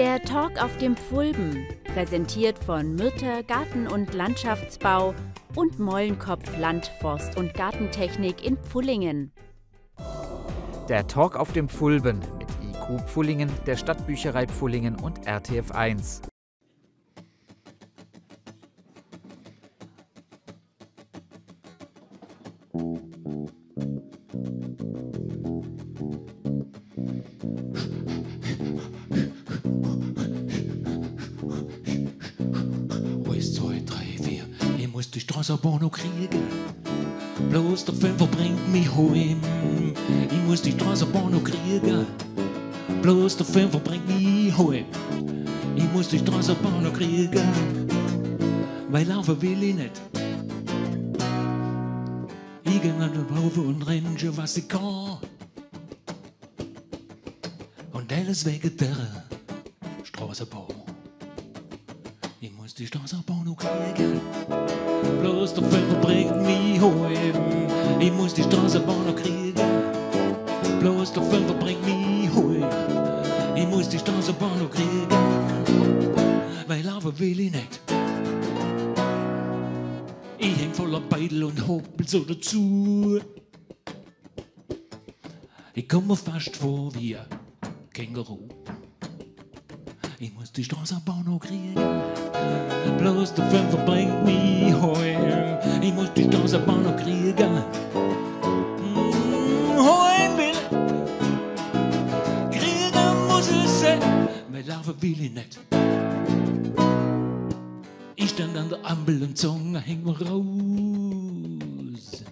Der Talk auf dem Pfulben, präsentiert von Myrte Garten- und Landschaftsbau und Mollenkopf Land, Forst- und Gartentechnik in Pfullingen. Der Talk auf dem Pfulben mit IQ Pfullingen, der Stadtbücherei Pfullingen und RTF1. Straßenbahn noch kriegen. Bloß der Fünfer bringt mich heim. Ich muss die Straßenbahn noch kriegen. Bloß der Fünfer bringt mich heim. Ich muss die Straßenbahn noch kriegen. Weil laufen will ich nicht. Ich geh an den Laufe und renn schon, was ich kann. Und alles wegen der Straßenbahn. Die Straßenbahn noch kriegen. Bloß der Fünfer bringt mich heim. Ich muss die Straßenbahn noch kriegen. Bloß der Fünfer bringt mich heim. Ich muss die Straßenbahn noch kriegen. Weil laufen will ich nicht. Ich häng voller Beidel und hoppel so dazu. Ich komme fast vor wie ein Känguru. Ich muss die Straßenbahn noch kriegen. Bloß der Fünfer bringt mich heim. Ich muss die Straßenbahn noch kriegen. Mm, Heim will kriegen muss es sein. Weil laufen will ich nicht. Ich stand an der Ampel und Zunge häng mir raus.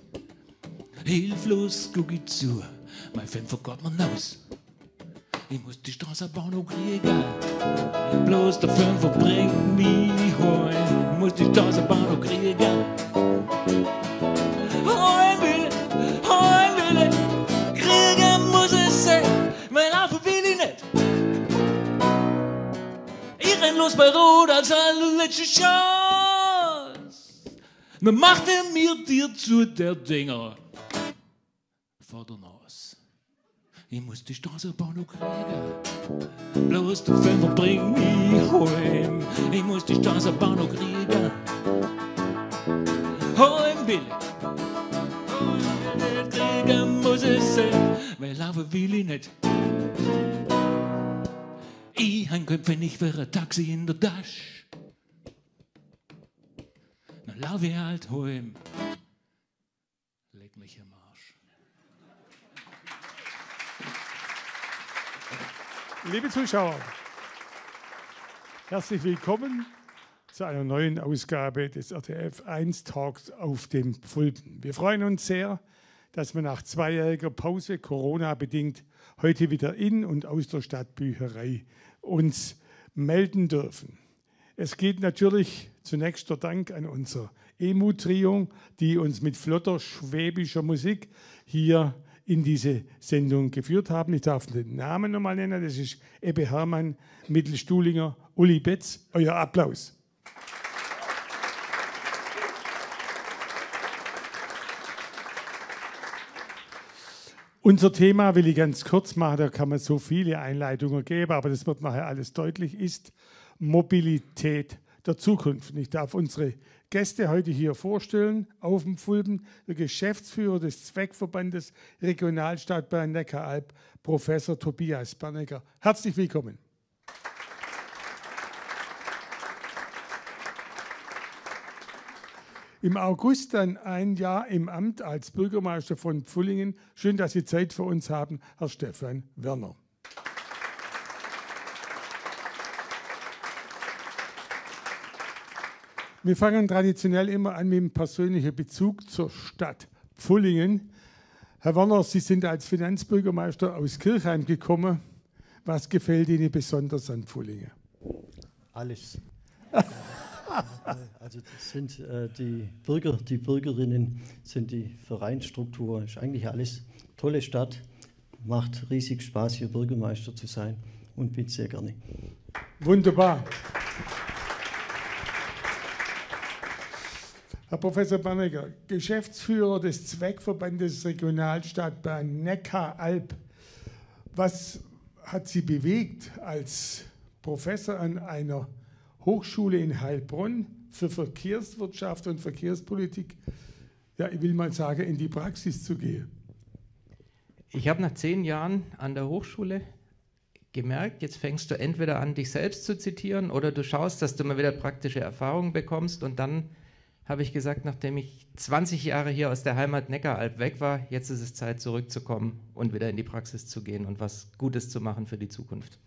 Hilflos guck ich zu, mein Fünfer geht mir raus. Ich muss die Straßenbahn noch kriegen. Bloß der Fünfer bringt mich heim. Ich muss die Straßenbahn noch kriegen. Heim will, heim will, kriegen muss es sein. Weil laufen will ich nicht. Ich renn los bei Rot als allerletzte Chance. Man machte mir dir zu der Dinger Ich muss die Straßenbahn noch kriegen. Bloß der Fünfer bringt mich heim. Ich muss die Straßenbahn noch kriegen. Heim will ich. Heim will ich kriegen muss es sein. Weil laufen will ich nicht. Ich ein Köpfe nicht für ein Taxi in der Tasche. Dann lauf ich halt heim. Leg mich im Liebe Zuschauer, herzlich willkommen zu einer neuen Ausgabe des RTF 1 Talks auf dem Pfulpen. Wir freuen uns sehr, dass wir nach zweijähriger Pause, Corona-bedingt, heute wieder in und aus der Stadtbücherei uns melden dürfen. Es geht natürlich zunächst der Dank an unser EMU-Trio, die uns mit flotter schwäbischer Musik hier in diese Sendung geführt haben. Ich darf den Namen nochmal nennen. Das ist Ebbe Hermann, Mittelstuhlinger, Uli Betz. Euer Applaus. Unser Thema will ich ganz kurz machen, da kann man so viele Einleitungen geben, aber das wird nachher alles deutlich, ist Mobilität der Zukunft. Ich darf unsere Gäste heute hier vorstellen. Auf dem Fulben der Geschäftsführer des Zweckverbandes Regionalstadtbahn Neckaralb, Professor Tobias Bernecker. Herzlich willkommen. Im August dann ein Jahr im Amt als Bürgermeister von Pfullingen. Schön, dass Sie Zeit für uns haben, Herr Stefan Werner. Wir fangen traditionell immer an mit einem persönlichen Bezug zur Stadt Pfullingen. Herr Werner, Sie sind als Finanzbürgermeister aus Kirchheim gekommen. Was gefällt Ihnen besonders an Pfullingen? Alles. also das sind äh, die Bürger, die Bürgerinnen, sind die Vereinsstruktur, ist eigentlich alles tolle Stadt. Macht riesig Spaß, hier Bürgermeister zu sein und bin sehr gerne. Wunderbar. Herr Professor Bannecker, Geschäftsführer des Zweckverbandes Regionalstadtbahn Neckar-Alb. Was hat Sie bewegt, als Professor an einer Hochschule in Heilbronn für Verkehrswirtschaft und Verkehrspolitik, ja, ich will mal sagen, in die Praxis zu gehen? Ich habe nach zehn Jahren an der Hochschule gemerkt, jetzt fängst du entweder an, dich selbst zu zitieren oder du schaust, dass du mal wieder praktische Erfahrungen bekommst und dann habe ich gesagt, nachdem ich 20 Jahre hier aus der Heimat Neckaralb weg war, jetzt ist es Zeit zurückzukommen und wieder in die Praxis zu gehen und was Gutes zu machen für die Zukunft.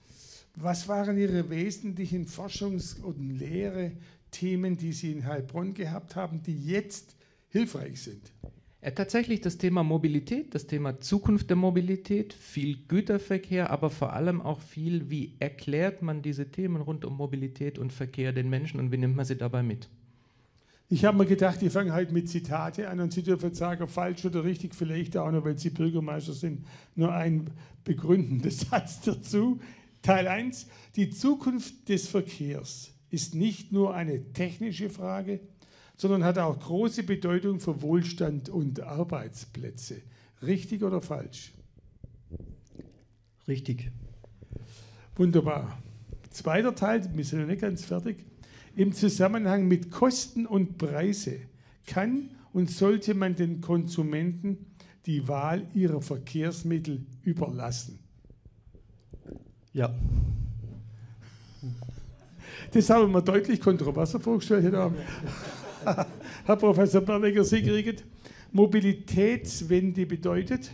Was waren Ihre wesentlichen Forschungs- und Lehre-Themen, die Sie in Heilbronn gehabt haben, die jetzt hilfreich sind? Ja, tatsächlich das Thema Mobilität, das Thema Zukunft der Mobilität, viel Güterverkehr, aber vor allem auch viel, wie erklärt man diese Themen rund um Mobilität und Verkehr den Menschen und wie nimmt man sie dabei mit? Ich habe mir gedacht, ich fange halt mit Zitate an und Sie dürfen sagen, falsch oder richtig, vielleicht auch nur, weil Sie Bürgermeister sind, nur ein begründendes Satz dazu. Teil 1. Die Zukunft des Verkehrs ist nicht nur eine technische Frage, sondern hat auch große Bedeutung für Wohlstand und Arbeitsplätze. Richtig oder falsch? Richtig. Wunderbar. Zweiter Teil, wir sind noch nicht ganz fertig im Zusammenhang mit Kosten und Preise kann und sollte man den Konsumenten die Wahl ihrer Verkehrsmittel überlassen. Ja. Das haben wir deutlich kontroverser vorgestellt. Herr Professor Bernecker, Sie kriegen Mobilitätswende bedeutet,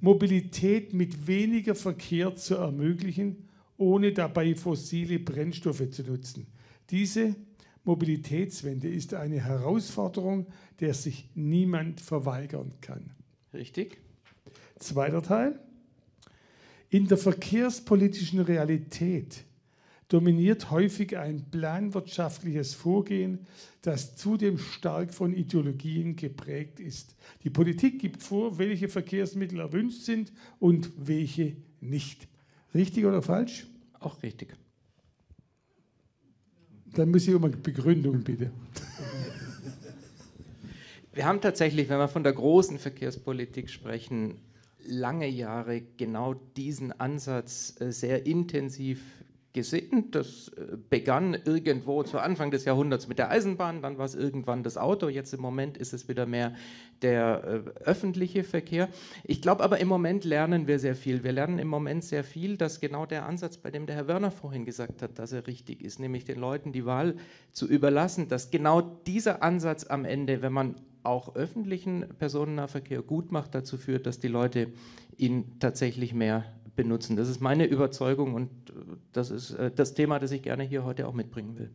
Mobilität mit weniger Verkehr zu ermöglichen, ohne dabei fossile Brennstoffe zu nutzen. Diese Mobilitätswende ist eine Herausforderung, der sich niemand verweigern kann. Richtig. Zweiter Teil. In der verkehrspolitischen Realität dominiert häufig ein planwirtschaftliches Vorgehen, das zudem stark von Ideologien geprägt ist. Die Politik gibt vor, welche Verkehrsmittel erwünscht sind und welche nicht. Richtig oder falsch? Auch richtig. Dann muss ich um eine Begründung bitte. Wir haben tatsächlich, wenn wir von der großen Verkehrspolitik sprechen, lange Jahre genau diesen Ansatz äh, sehr intensiv gesehen. Das äh, begann irgendwo zu Anfang des Jahrhunderts mit der Eisenbahn, dann war es irgendwann das Auto, jetzt im Moment ist es wieder mehr der äh, öffentliche Verkehr. Ich glaube aber im Moment lernen wir sehr viel. Wir lernen im Moment sehr viel, dass genau der Ansatz, bei dem der Herr Werner vorhin gesagt hat, dass er richtig ist, nämlich den Leuten die Wahl zu überlassen, dass genau dieser Ansatz am Ende, wenn man auch öffentlichen Personennahverkehr gut macht, dazu führt, dass die Leute ihn tatsächlich mehr benutzen. Das ist meine Überzeugung und äh, das ist äh, das Thema, das ich gerne hier heute auch mitbringen will.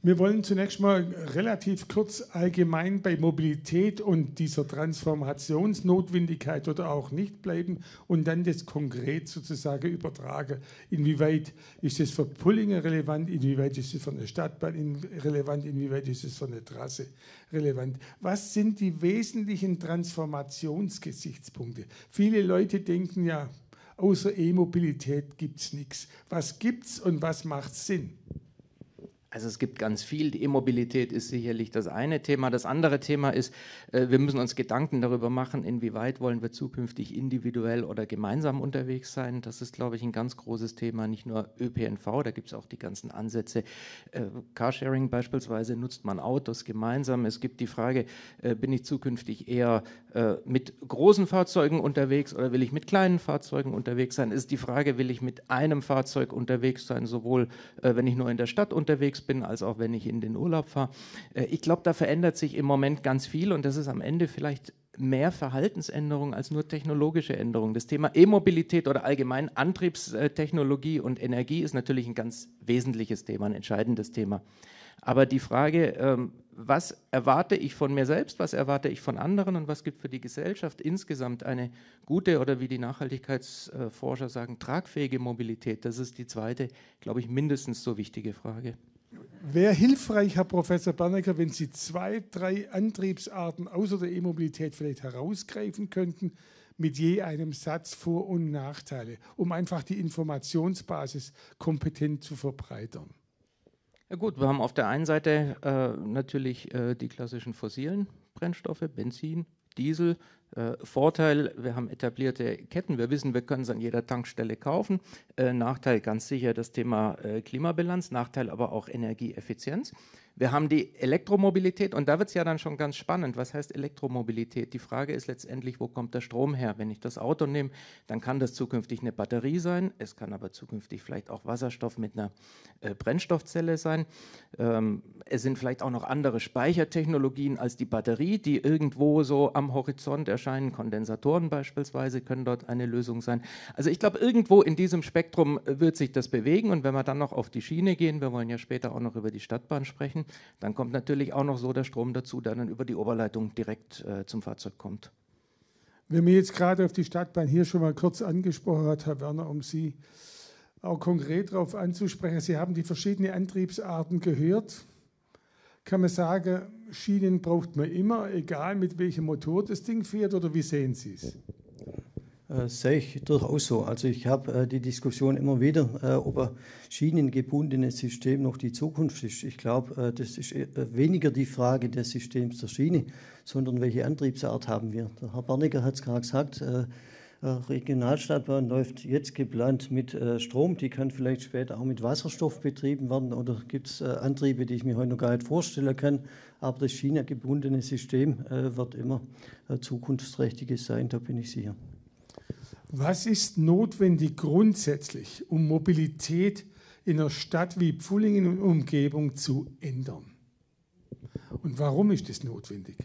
Wir wollen zunächst mal relativ kurz allgemein bei Mobilität und dieser Transformationsnotwendigkeit oder auch nicht bleiben und dann das konkret sozusagen übertragen. Inwieweit ist es für Pullinger relevant, inwieweit ist es für eine Stadtbahn relevant, inwieweit ist es für eine Trasse relevant. Was sind die wesentlichen Transformationsgesichtspunkte? Viele Leute denken ja, außer E-Mobilität gibt es nichts. Was gibt es und was macht Sinn? Also es gibt ganz viel. Die E-Mobilität ist sicherlich das eine Thema. Das andere Thema ist, äh, wir müssen uns Gedanken darüber machen, inwieweit wollen wir zukünftig individuell oder gemeinsam unterwegs sein. Das ist, glaube ich, ein ganz großes Thema. Nicht nur ÖPNV, da gibt es auch die ganzen Ansätze. Äh, Carsharing beispielsweise nutzt man Autos gemeinsam. Es gibt die Frage, äh, bin ich zukünftig eher mit großen Fahrzeugen unterwegs oder will ich mit kleinen Fahrzeugen unterwegs sein? Es ist die Frage, will ich mit einem Fahrzeug unterwegs sein, sowohl wenn ich nur in der Stadt unterwegs unterwegs bin, als auch wenn ich in den Urlaub fahre. Äh, ich glaube, da verändert sich im Moment ganz viel und das ist am Ende vielleicht mehr Verhaltensänderung als nur technologische Änderung. Das Thema E-Mobilität oder allgemein Antriebstechnologie und Energie ist natürlich ein ganz wesentliches Thema, ein entscheidendes Thema. Aber die Frage, ähm, was erwarte ich von mir selbst, was erwarte ich von anderen und was gibt für die Gesellschaft insgesamt eine gute oder wie die Nachhaltigkeitsforscher sagen, tragfähige Mobilität, das ist die zweite, glaube ich, mindestens so wichtige Frage. Wäre hilfreich, Herr Professor Bernecker, wenn Sie zwei, drei Antriebsarten außer der E-Mobilität vielleicht herausgreifen könnten, mit je einem Satz Vor- und Nachteile, um einfach die Informationsbasis kompetent zu verbreitern. Ja gut, wir haben auf der einen Seite äh, natürlich äh, die klassischen fossilen Brennstoffe, Benzin, Diesel, Äh, Vorteil, wir haben etablierte Ketten, wir wissen, wir können es an jeder Tankstelle kaufen. Äh, Nachteil ganz sicher das Thema äh, Klimabilanz, Nachteil aber auch Energieeffizienz. Wir haben die Elektromobilität und da wird es ja dann schon ganz spannend. Was heißt Elektromobilität? Die Frage ist letztendlich, wo kommt der Strom her? Wenn ich das Auto nehme, dann kann das zukünftig eine Batterie sein. Es kann aber zukünftig vielleicht auch Wasserstoff mit einer äh, Brennstoffzelle sein. Ähm, es sind vielleicht auch noch andere Speichertechnologien als die Batterie, die irgendwo so am Horizont erscheinen. Kondensatoren beispielsweise können dort eine Lösung sein. Also ich glaube, irgendwo in diesem Spektrum wird sich das bewegen und wenn wir dann noch auf die Schiene gehen, wir wollen ja später auch noch über die Stadtbahn sprechen, dann kommt natürlich auch noch so der Strom dazu, der dann über die Oberleitung direkt äh, zum Fahrzeug kommt. Wenn man jetzt gerade auf die Stadtbahn hier schon mal kurz angesprochen hat, Herr Werner, um Sie auch konkret darauf anzusprechen, Sie haben die verschiedenen Antriebsarten gehört. Kann man sagen, Schienen braucht man immer, egal mit welchem Motor das Ding fährt, oder wie sehen Sie es? Äh, sehe ich durchaus so. Also ich habe äh, die Diskussion immer wieder, äh, ob ein schienengebundenes System noch die Zukunft ist. Ich glaube, äh, das ist äh, weniger die Frage des Systems der Schiene, sondern welche Antriebsart haben wir. Der Herr Barniger hat es gerade gesagt, äh, Regionalstadtbahn läuft jetzt geplant mit Strom, die kann vielleicht später auch mit Wasserstoff betrieben werden oder gibt es Antriebe, die ich mir heute noch gar nicht vorstellen kann. Aber das schienengebundene System wird immer zukunftsträchtiges sein, da bin ich sicher. Was ist notwendig grundsätzlich, um Mobilität in einer Stadt wie Pfullingen und Umgebung zu ändern? Und warum ist das notwendig?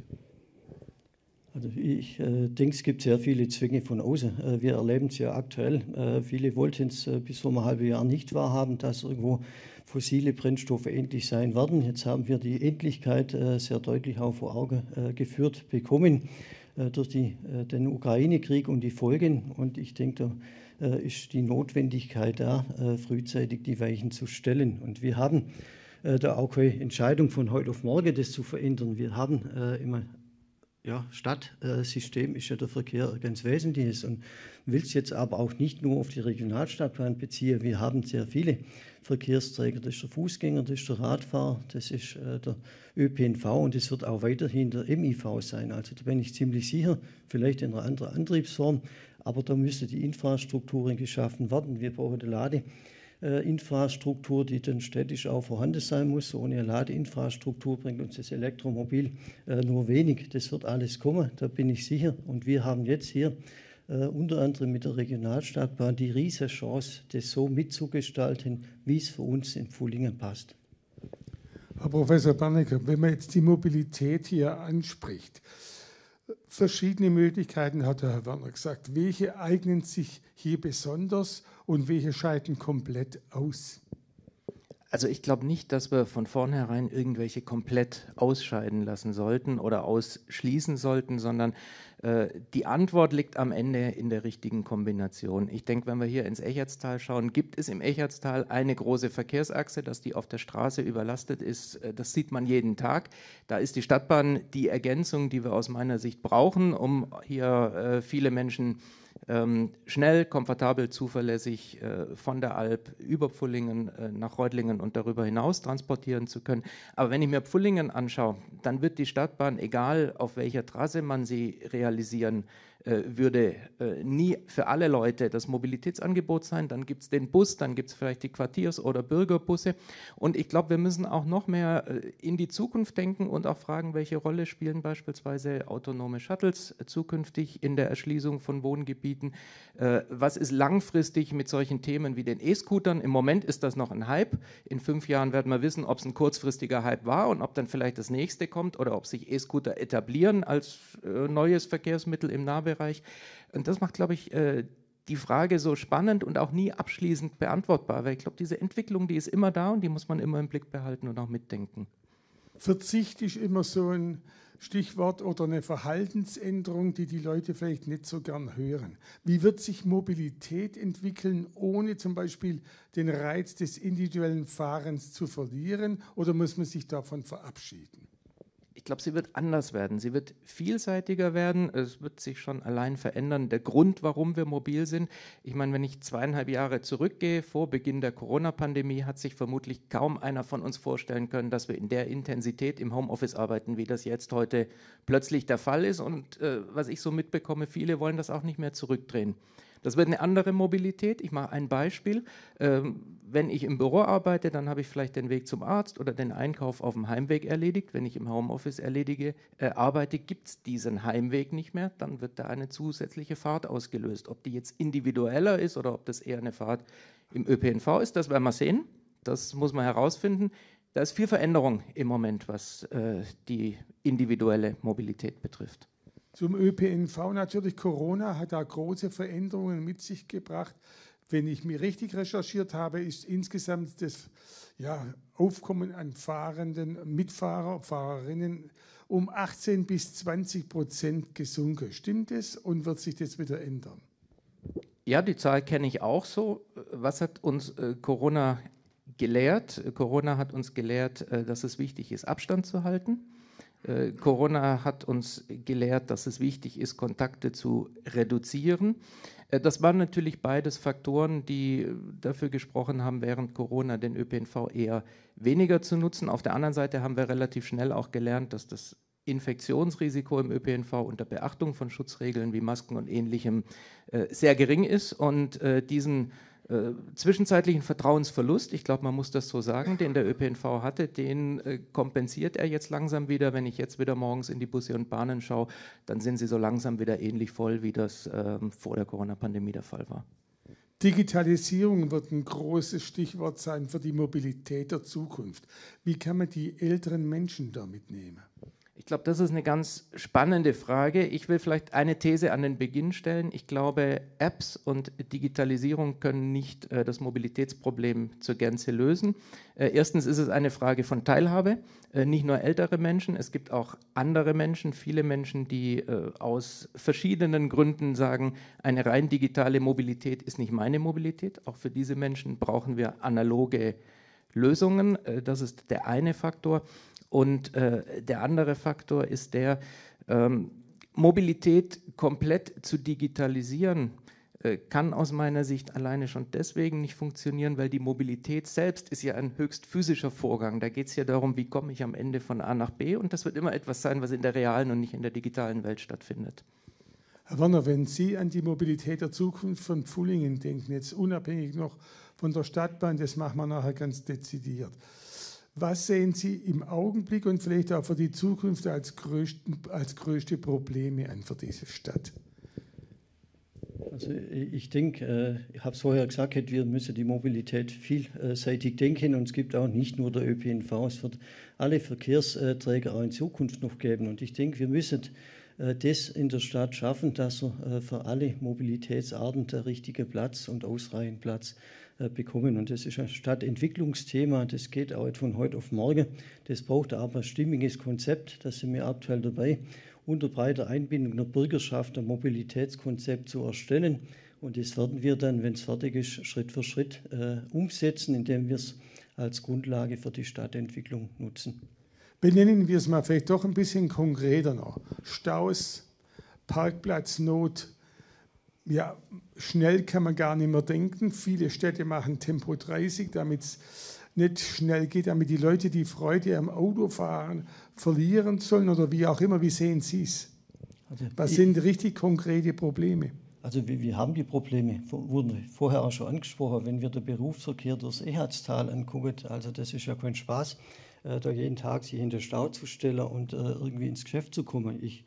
Also ich äh, denke, es gibt sehr viele Zwänge von außen. Äh, wir erleben es ja aktuell. Äh, viele wollten es äh, bis vor einem halben Jahr nicht wahrhaben, dass irgendwo fossile Brennstoffe endlich sein werden. Jetzt haben wir die Endlichkeit äh, sehr deutlich auch vor Augen äh, geführt bekommen. Durch die, den Ukraine-Krieg und die Folgen. Und ich denke, da ist die Notwendigkeit da, frühzeitig die Weichen zu stellen. Und wir haben da auch keine Entscheidung von heute auf morgen, das zu verändern. Wir haben immer ja, Stadtsystem ist ja der Verkehr ganz Wesentliches und will es jetzt aber auch nicht nur auf die Regionalstadtbahn beziehen. Wir haben sehr viele Verkehrsträger. Das ist der Fußgänger, das ist der Radfahrer, das ist äh, der ÖPNV und es wird auch weiterhin der MIV sein. Also da bin ich ziemlich sicher, vielleicht in einer anderen Antriebsform, aber da müsste die Infrastrukturen geschaffen werden. Wir brauchen eine Ladeinfrastruktur, die dann städtisch auch vorhanden sein muss. Ohne Ladeinfrastruktur bringt uns das Elektromobil äh, nur wenig. Das wird alles kommen, da bin ich sicher. Und wir haben jetzt hier äh, unter anderem mit der Regionalstadtbahn die riesige Chance, das so mitzugestalten, wie es für uns in Pfullingen passt. Herr Professor Bernecker, wenn man jetzt die Mobilität hier anspricht, verschiedene Möglichkeiten hat Herr Werner gesagt. Welche eignen sich hier besonders und welche scheiden komplett aus? Also ich glaube nicht, dass wir von vornherein irgendwelche komplett ausscheiden lassen sollten oder ausschließen sollten, sondern äh, die Antwort liegt am Ende in der richtigen Kombination. Ich denke, wenn wir hier ins Echertstal schauen, gibt es im Echertstal eine große Verkehrsachse, dass die auf der Straße überlastet ist. Äh, das sieht man jeden Tag. Da ist die Stadtbahn die Ergänzung, die wir aus meiner Sicht brauchen, um hier äh, viele Menschen zu ähm, schnell, komfortabel, zuverlässig äh, von der Alp über Pfullingen äh, nach Reutlingen und darüber hinaus transportieren zu können. Aber wenn ich mir Pfullingen anschaue, dann wird die Stadtbahn, egal auf welcher Trasse man sie realisieren würde äh, nie für alle Leute das Mobilitätsangebot sein. Dann gibt es den Bus, dann gibt es vielleicht die Quartiers- oder Bürgerbusse. Und ich glaube, wir müssen auch noch mehr äh, in die Zukunft denken und auch fragen, welche Rolle spielen beispielsweise autonome Shuttles zukünftig in der Erschließung von Wohngebieten. Was ist langfristig mit solchen Themen wie den E-Scootern? Im Moment ist das noch ein Hype. In fünf Jahren werden wir wissen, ob es ein kurzfristiger Hype war und ob dann vielleicht das nächste kommt oder ob sich E-Scooter etablieren als neues Verkehrsmittel im Nahbereich. Bereich. Und das macht, glaube ich, äh, die Frage so spannend und auch nie abschließend beantwortbar, weil ich glaube, diese Entwicklung, die ist immer da und die muss man immer im Blick behalten und auch mitdenken. Verzicht ist immer so ein Stichwort oder eine Verhaltensänderung, die die Leute vielleicht nicht so gern hören. Wie wird sich Mobilität entwickeln, ohne zum Beispiel den Reiz des individuellen Fahrens zu verlieren oder muss man sich davon verabschieden? Ich glaube, sie wird anders werden. Sie wird vielseitiger werden. Es wird sich schon allein verändern. Der Grund, warum wir mobil sind, ich meine, wenn ich zweieinhalb Jahre zurückgehe, vor Beginn der Corona-Pandemie, hat sich vermutlich kaum einer von uns vorstellen können, dass wir in der Intensität im Homeoffice arbeiten, wie das jetzt heute plötzlich der Fall ist. Und äh, was ich so mitbekomme, viele wollen das auch nicht mehr zurückdrehen. Das wird eine andere Mobilität. Ich mache ein Beispiel. Ähm, wenn ich im Büro arbeite, dann habe ich vielleicht den Weg zum Arzt oder den Einkauf auf dem Heimweg erledigt. Wenn ich im Homeoffice erledige, äh, arbeite, gibt es diesen Heimweg nicht mehr. Dann wird da eine zusätzliche Fahrt ausgelöst. Ob die jetzt individueller ist oder ob das eher eine Fahrt im ÖPNV ist, das werden wir sehen. Das muss man herausfinden. Da ist viel Veränderung im Moment, was äh, die individuelle Mobilität betrifft. Zum ÖPNV natürlich, Corona hat da große Veränderungen mit sich gebracht. Wenn ich mir richtig recherchiert habe, ist insgesamt das ja, Aufkommen an Fahrenden, Mitfahrer, Fahrerinnen um 18 bis 20 Prozent gesunken. Stimmt es und wird sich das wieder ändern? Ja, die Zahl kenne ich auch so. Was hat uns äh, Corona gelehrt? Corona hat uns gelehrt, äh, dass es wichtig ist, Abstand zu halten Corona hat uns gelehrt, dass es wichtig ist, Kontakte zu reduzieren. Äh, das waren natürlich beides Faktoren, die dafür gesprochen haben, während Corona den ÖPNV eher weniger zu nutzen. Auf der anderen Seite haben wir relativ schnell auch gelernt, dass das Infektionsrisiko im ÖPNV unter Beachtung von Schutzregeln wie Masken und ähnlichem äh, sehr gering ist und diesen äh, zwischenzeitlichen Vertrauensverlust, ich glaube, man muss das so sagen, den der ÖPNV hatte, den äh, kompensiert er jetzt langsam wieder. Wenn ich jetzt wieder morgens in die Busse und Bahnen schaue, dann sind sie so langsam wieder ähnlich voll, wie das äh, vor der Corona-Pandemie der Fall war. Digitalisierung wird ein großes Stichwort sein für die Mobilität der Zukunft. Wie kann man die älteren Menschen damit nehmen? Ich glaube, das ist eine ganz spannende Frage. Ich will vielleicht eine These an den Beginn stellen. Ich glaube, Apps und Digitalisierung können nicht äh, das Mobilitätsproblem zur Gänze lösen. Äh, erstens ist es eine Frage von Teilhabe. Äh, nicht nur ältere Menschen, es gibt auch andere Menschen, viele Menschen, die äh, aus verschiedenen Gründen sagen, eine rein digitale Mobilität ist nicht meine Mobilität. Auch für diese Menschen brauchen wir analoge Lösungen. Äh, das ist der eine Faktor. Und äh, der andere Faktor ist der, ähm, Mobilität komplett zu digitalisieren, äh, kann aus meiner Sicht alleine schon deswegen nicht funktionieren, weil die Mobilität selbst ist ja ein höchst physischer Vorgang. Da geht es ja darum, wie komme ich am Ende von A nach B und das wird immer etwas sein, was in der realen und nicht in der digitalen Welt stattfindet. Herr Werner, wenn Sie an die Mobilität der Zukunft von Pfullingen denken, jetzt unabhängig noch von der Stadtbahn, das machen wir nachher ganz dezidiert. Was sehen Sie im Augenblick und vielleicht auch für die Zukunft als, größten, als größte Probleme an für diese Stadt? Also ich denke, äh, ich habe es vorher gesagt, wir müssen die Mobilität vielseitig denken und es gibt auch nicht nur der ÖPNV, es wird alle Verkehrsträger auch in Zukunft noch geben. Und ich denke, wir müssen äh, das in der Stadt schaffen, dass äh, für alle Mobilitätsarten der richtige Platz und ausreichend Platz äh, bekommen. Und das ist ein Stadtentwicklungsthema, das geht auch von heute auf morgen. Das braucht aber ein stimmiges Konzept, da sind wir aktuell dabei, unter breiter Einbindung der Bürgerschaft ein Mobilitätskonzept zu erstellen. Und das werden wir dann, wenn es fertig ist, Schritt für Schritt äh, umsetzen, indem wir es als Grundlage für die Stadtentwicklung nutzen. Benennen wir es mal vielleicht doch ein bisschen konkreter noch. Staus, Parkplatznot, ja, schnell kann man gar nicht mehr denken. Viele Städte machen Tempo 30, damit es nicht schnell geht, damit die Leute die Freude am Autofahren verlieren sollen oder wie auch immer. Wie sehen Sie es? Also Was sind richtig konkrete Probleme? Also wir, wir, haben die Probleme, wurden vorher auch schon angesprochen, wenn wir den Berufsverkehr durchs Ehatztal angucken, also das ist ja kein Spaß, äh, da jeden Tag sich in den Stau zu stellen und äh, irgendwie ins Geschäft zu kommen. Ich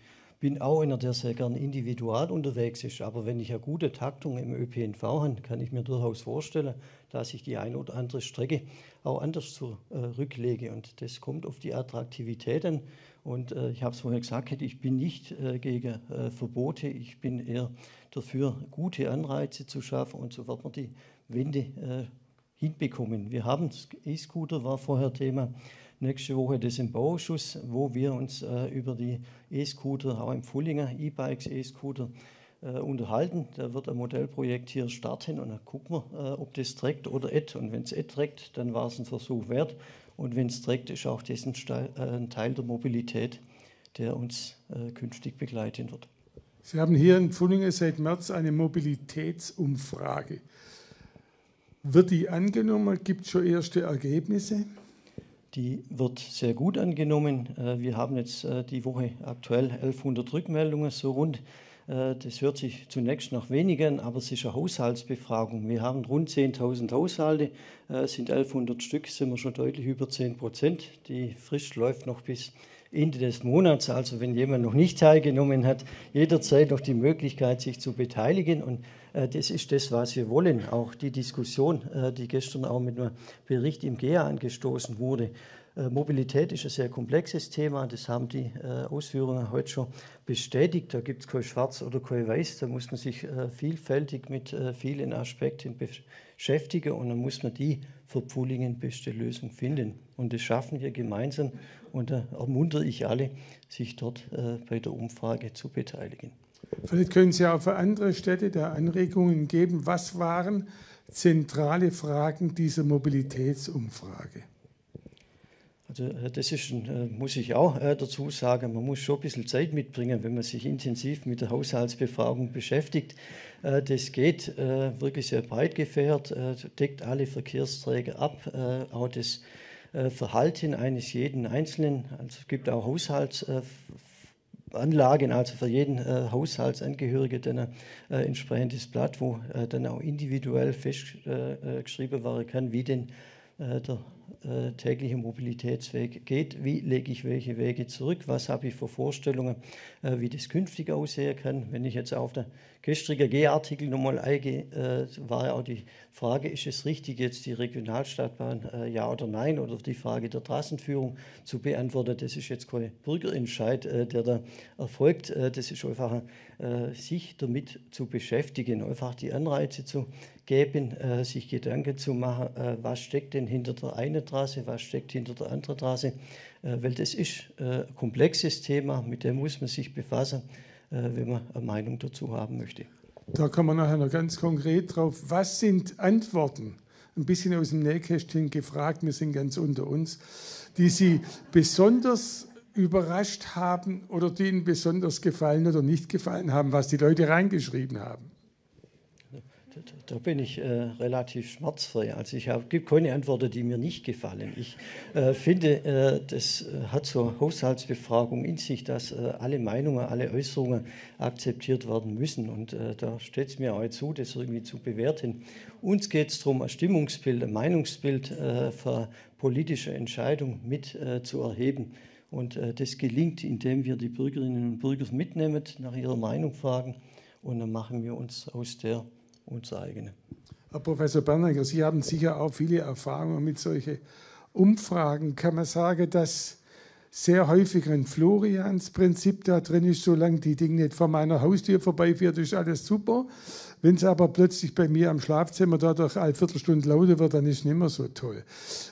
bin auch einer, der sehr gern individual unterwegs ist. Aber wenn ich eine gute Taktung im ÖPNV habe, kann ich mir durchaus vorstellen, dass ich die eine oder andere Strecke auch anders zurücklege. Und das kommt auf die Attraktivität an. Und äh, ich habe es vorher gesagt, ich bin nicht äh, gegen äh, Verbote. Ich bin eher dafür, gute Anreize zu schaffen. Und so wird man die Wende äh, hinbekommen. Wir haben, E-Scooter war vorher Thema nächste Woche das im Bauausschuss, wo wir uns äh, über die E-Scooter, auch im Fullinger E-Bikes, E-Scooter, äh, unterhalten. Da wird ein Modellprojekt hier starten und dann gucken wir, äh, ob das trägt oder et. Und wenn es et trägt, dann war es ein Versuch wert. Und wenn es trägt, ist auch das ein, äh, ein Teil der Mobilität, der uns äh, künftig begleiten wird. Sie haben hier in Pfullingen seit März eine Mobilitätsumfrage. Wird die angenommen? Gibt es schon erste Ergebnisse? Die wird sehr gut angenommen. Äh, wir haben jetzt äh, die Woche aktuell 1100 Rückmeldungen, so rund. Äh, das hört sich zunächst nach wenigen, aber es ist eine Haushaltsbefragung. Wir haben rund 10.000 Haushalte, es sind 1100 Stück, sind wir schon deutlich über 10 Prozent. Die Frist läuft noch bis Ende des Monats. Also wenn jemand noch nicht teilgenommen hat, jederzeit noch die Möglichkeit, sich zu beteiligen. Und das ist das, was wir wollen. Auch die Diskussion, äh, die gestern auch mit einem Bericht im GEA angestoßen wurde. Äh, Mobilität ist ein sehr komplexes Thema. Das haben die äh, Ausführungen heute schon bestätigt. Da gibt es kein Schwarz oder kein Weiß. Da muss man sich äh, vielfältig mit äh, vielen Aspekten beschäftigen und dann muss man die für Pfullingen beste Lösung finden. Und das schaffen wir gemeinsam und da ermuntere ich alle, sich dort äh, bei der Umfrage zu beteiligen. Vielleicht können Sie auch für andere Städte da Anregungen geben. Was waren zentrale Fragen dieser Mobilitätsumfrage? Also äh, das ist, äh, muss ich auch äh, dazu sagen, man muss schon ein bisschen Zeit mitbringen, wenn man sich intensiv mit der Haushaltsbefragung beschäftigt. Das geht wirklich sehr breit gefährt, deckt alle Verkehrsträger ab, auch das Verhalten eines jeden Einzelnen. Also es gibt auch Haushaltsanlagen, also für jeden äh, Haushaltsangehörige dann ein äh, entsprechendes Blatt, wo dann auch individuell festgeschrieben werden kann, wie denn der äh, tägliche Mobilitätsweg geht. Wie lege ich welche Wege zurück? Was habe ich für Vorstellungen, äh, wie das künftig aussehen kann? Wenn ich jetzt auf den gestrigen G-Artikel nochmal eingehe, äh, war ja auch die Frage, ist es richtig, jetzt die Regionalstadtbahn äh, ja oder nein? Oder die Frage der Trassenführung zu beantworten. Das ist jetzt kein Bürgerentscheid, äh, der da erfolgt. Äh, das ist einfach, sich damit zu beschäftigen, einfach die Anreize zu geben, äh, sich Gedanken zu machen, äh, was steckt denn hinter der einen Trasse, was steckt hinter der anderen Trasse, äh, weil das ist ein komplexes Thema, mit dem muss man sich befassen, wenn man eine Meinung dazu haben möchte. Da kommen wir nachher noch ganz konkret drauf. Was sind Antworten? Ein bisschen aus dem Nähkästchen gefragt, wir sind ganz unter uns, die Sie besonders überrascht haben oder die Ihnen besonders gefallen oder nicht gefallen haben, was die Leute reingeschrieben haben? Da bin ich äh, relativ schmerzfrei. Also ich gibt keine Antworten, die mir nicht gefallen. Ich äh, finde, äh, das äh, hat eine Haushaltsbefragung in sich, dass äh, alle Meinungen, alle Äußerungen akzeptiert werden müssen. Und äh, da steht es mir auch zu, das irgendwie zu bewerten. Uns geht es darum, ein Stimmungsbild, ein Meinungsbild für politische Entscheidungen mit zu erheben. Und das gelingt, indem wir die Bürgerinnen und Bürger mitnehmen, nach ihrer Meinung fragen. Und dann machen wir uns aus der unsere eigene. Herr Professor Bernegger, Sie haben sicher auch viele Erfahrungen mit solchen Umfragen. Kann man sagen, dass sehr häufig ein Florians-Prinzip da drin ist, solange die Dinge nicht vor meiner Haustür vorbeiführt, ist alles super. Wenn es aber plötzlich bei mir am Schlafzimmer dadurch eine Viertelstunde lauter wird, dann ist es nicht mehr so toll.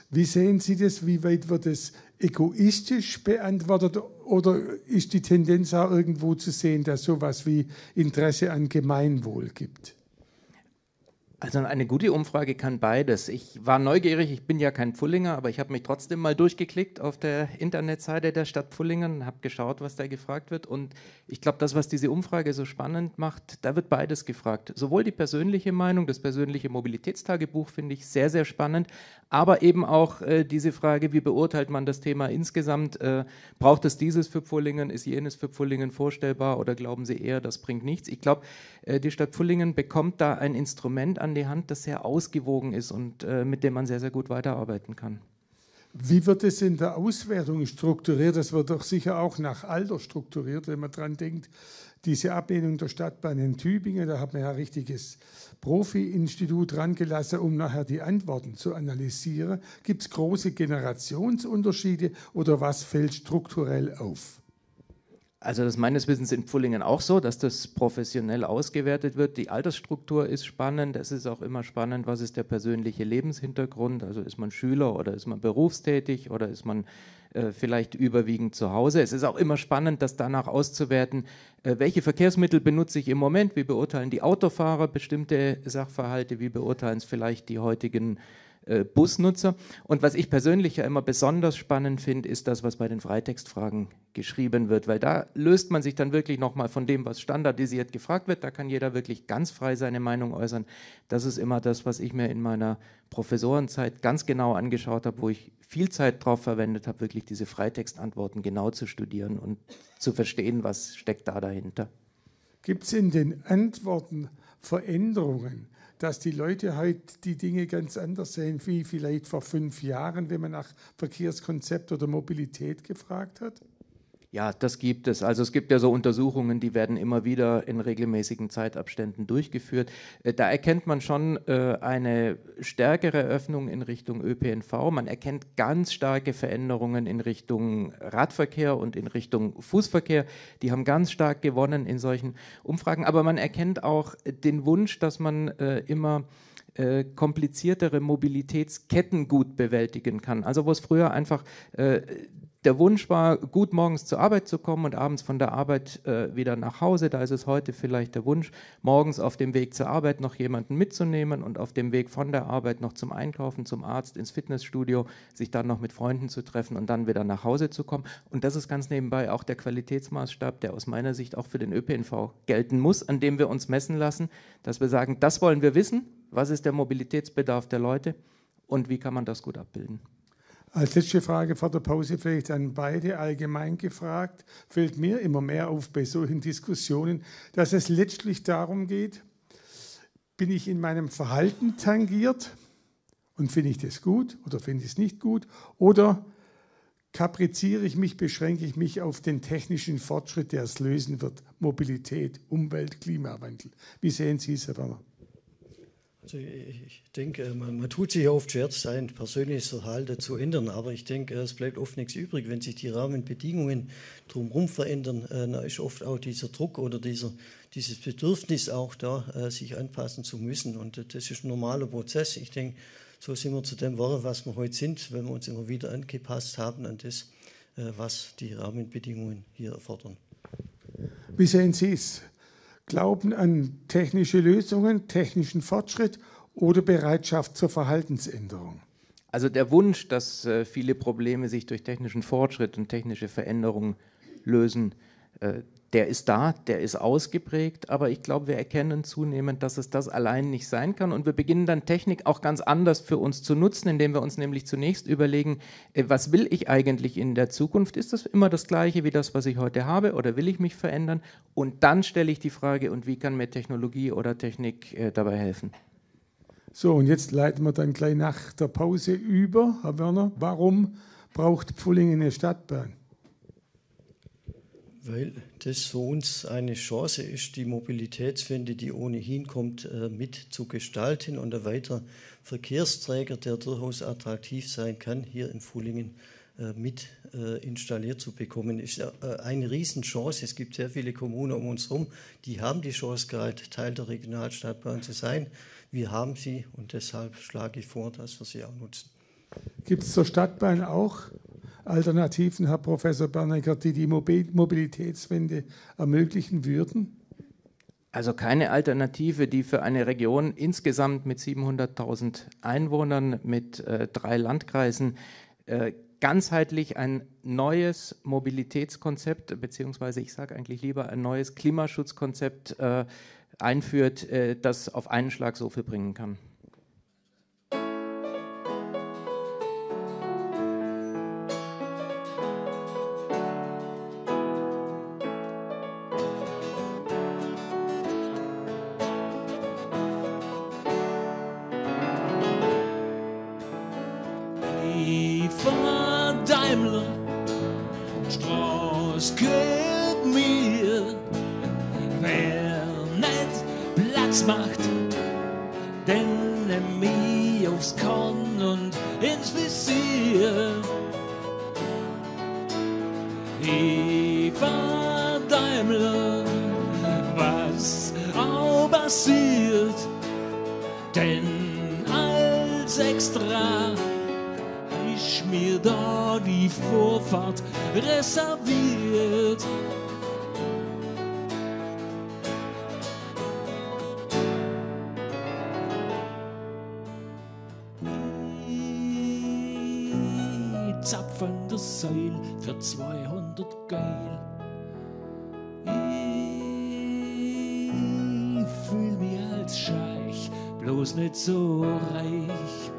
Wie sehen Sie das? Wie weit wird es egoistisch beantwortet oder ist die Tendenz auch irgendwo zu sehen, dass sowas wie Interesse an Gemeinwohl gibt? Also eine gute Umfrage kann beides. Ich war neugierig, ich bin ja kein Pfullinger, aber ich habe mich trotzdem mal durchgeklickt auf der Internetseite der Stadt Pfullingen, habe geschaut, was da gefragt wird. Und ich glaube, das, was diese Umfrage so spannend macht, da wird beides gefragt. Sowohl die persönliche Meinung, das persönliche Mobilitätstagebuch finde ich sehr, sehr spannend, aber eben auch äh, diese Frage, wie beurteilt man das Thema insgesamt? Äh, braucht es dieses für Pfullingen? Ist jenes für Pfullingen vorstellbar? Oder glauben Sie eher, das bringt nichts? Ich glaube, äh, die Stadt Pfullingen bekommt da ein Instrument an die Hand, das sehr ausgewogen ist und äh, mit dem man sehr, sehr gut weiterarbeiten kann. Wie wird es in der Auswertung strukturiert? Das wird doch sicher auch nach Alter strukturiert, wenn man daran denkt, diese Ablehnung der Stadtbahn in Tübingen, da hat man ja ein richtiges Profi-Institut rangelassen, um nachher die Antworten zu analysieren. Gibt es große Generationsunterschiede oder was fällt strukturell auf? Also das ist meines Wissens in Pfullingen auch so, dass das professionell ausgewertet wird. Die Altersstruktur ist spannend. Es ist auch immer spannend, was ist der persönliche Lebenshintergrund. Also ist man Schüler oder ist man berufstätig oder ist man äh, vielleicht überwiegend zu Hause. Es ist auch immer spannend, das danach auszuwerten, äh, welche Verkehrsmittel benutze ich im Moment, wie beurteilen die Autofahrer bestimmte Sachverhalte, wie beurteilen es vielleicht die heutigen äh, Busnutzer. Und was ich persönlich ja immer besonders spannend finde, ist das, was bei den Freitextfragen geschrieben wird, weil da löst man sich dann wirklich nochmal von dem, was standardisiert gefragt wird. Da kann jeder wirklich ganz frei seine Meinung äußern. Das ist immer das, was ich mir in meiner Professorenzeit ganz genau angeschaut habe, wo ich viel Zeit darauf verwendet habe, wirklich diese Freitextantworten genau zu studieren und zu verstehen, was steckt da dahinter. Gibt es in den Antworten Veränderungen? Dass die Leute heute die Dinge ganz anders sehen wie vielleicht vor fünf Jahren, wenn man nach Verkehrskonzept oder Mobilität gefragt hat? Ja, das gibt es. Also es gibt ja so Untersuchungen, die werden immer wieder in regelmäßigen Zeitabständen durchgeführt. Äh, da erkennt man schon äh, eine stärkere Öffnung in Richtung ÖPNV. Man erkennt ganz starke Veränderungen in Richtung Radverkehr und in Richtung Fußverkehr. Die haben ganz stark gewonnen in solchen Umfragen. Aber man erkennt auch den Wunsch, dass man äh, immer kompliziertere Mobilitätsketten gut bewältigen kann. Also wo es früher einfach der Wunsch war, gut morgens zur Arbeit zu kommen und abends von der Arbeit äh, wieder nach Hause. Da ist es heute vielleicht der Wunsch, morgens auf dem Weg zur Arbeit noch jemanden mitzunehmen und auf dem Weg von der Arbeit noch zum Einkaufen, zum Arzt, ins Fitnessstudio, sich dann noch mit Freunden zu treffen und dann wieder nach Hause zu kommen. Und das ist ganz nebenbei auch der Qualitätsmaßstab, der aus meiner Sicht auch für den ÖPNV gelten muss, an dem wir uns messen lassen, dass wir sagen, das wollen wir wissen, was ist der Mobilitätsbedarf der Leute und wie kann man das gut abbilden. Als letzte Frage vor der Pause vielleicht an beide allgemein gefragt, fällt mir immer mehr auf bei solchen Diskussionen, dass es letztlich darum geht, bin ich in meinem Verhalten tangiert und finde ich das gut oder finde ich es nicht gut oder kapriziere ich mich, beschränke ich mich auf den technischen Fortschritt, der es lösen wird, Mobilität, Umwelt, Klimawandel. Wie sehen Sie es, Herr Werner? Also ich denke, man, man, tut sich oft schwer, sein persönliches Verhalten zu ändern, aber ich denke, es bleibt oft nichts übrig, wenn sich die Rahmenbedingungen drumherum verändern. Äh, da ist oft auch dieser Druck oder dieser, dieses Bedürfnis auch da, äh, sich anpassen zu müssen. Und das ist ein normaler Prozess. Ich denke, so sind wir zu dem Wort, was wir heute sind, wenn wir uns immer wieder angepasst haben an das, äh, was die Rahmenbedingungen hier erfordern. Wie sehen Sie es? Glauben an technische Lösungen, technischen Fortschritt oder Bereitschaft zur Verhaltensänderung? Also der Wunsch, dass äh, viele Probleme sich durch technischen Fortschritt und technische Veränderungen lösen, äh, der ist da, der ist ausgeprägt, aber ich glaube, wir erkennen zunehmend, dass es das allein nicht sein kann und wir beginnen dann Technik auch ganz anders für uns zu nutzen, indem wir uns nämlich zunächst überlegen, äh, was will ich eigentlich in der Zukunft? Ist das immer das gleiche wie das, was ich heute habe oder will ich mich verändern? Und dann stelle ich die Frage, und wie kann mir Technologie oder Technik äh, dabei helfen? So, und jetzt leiten wir dann gleich nach der Pause über, Herr Werner. Warum braucht Pfullingen eine Stadtbahn? Weil das für uns eine Chance ist, die Mobilitätswende, die ohnehin kommt, äh, mit zu gestalten und ein weiterer Verkehrsträger, der durchaus attraktiv sein kann, hier in Fullingen äh, mit äh, installiert zu bekommen, ist eine Riesenchance. Es gibt sehr viele Kommunen um uns herum, die haben die Chance gerade, Teil der Regionalstadtbahn zu sein. Wir haben sie und deshalb schlage ich vor, dass wir sie auch nutzen. Gibt es zur Stadtbahn auch Alternativen, Herr Professor Bernecker, die die Mobilitätswende ermöglichen würden? Also keine Alternative, die für eine Region insgesamt mit 700.000 Einwohnern, mit äh, drei Landkreisen äh, ganzheitlich ein neues Mobilitätskonzept, beziehungsweise ich sage eigentlich lieber ein neues Klimaschutzkonzept äh, einführt, äh, das auf einen Schlag so viel bringen kann. Scheich, bloß nicht so reich.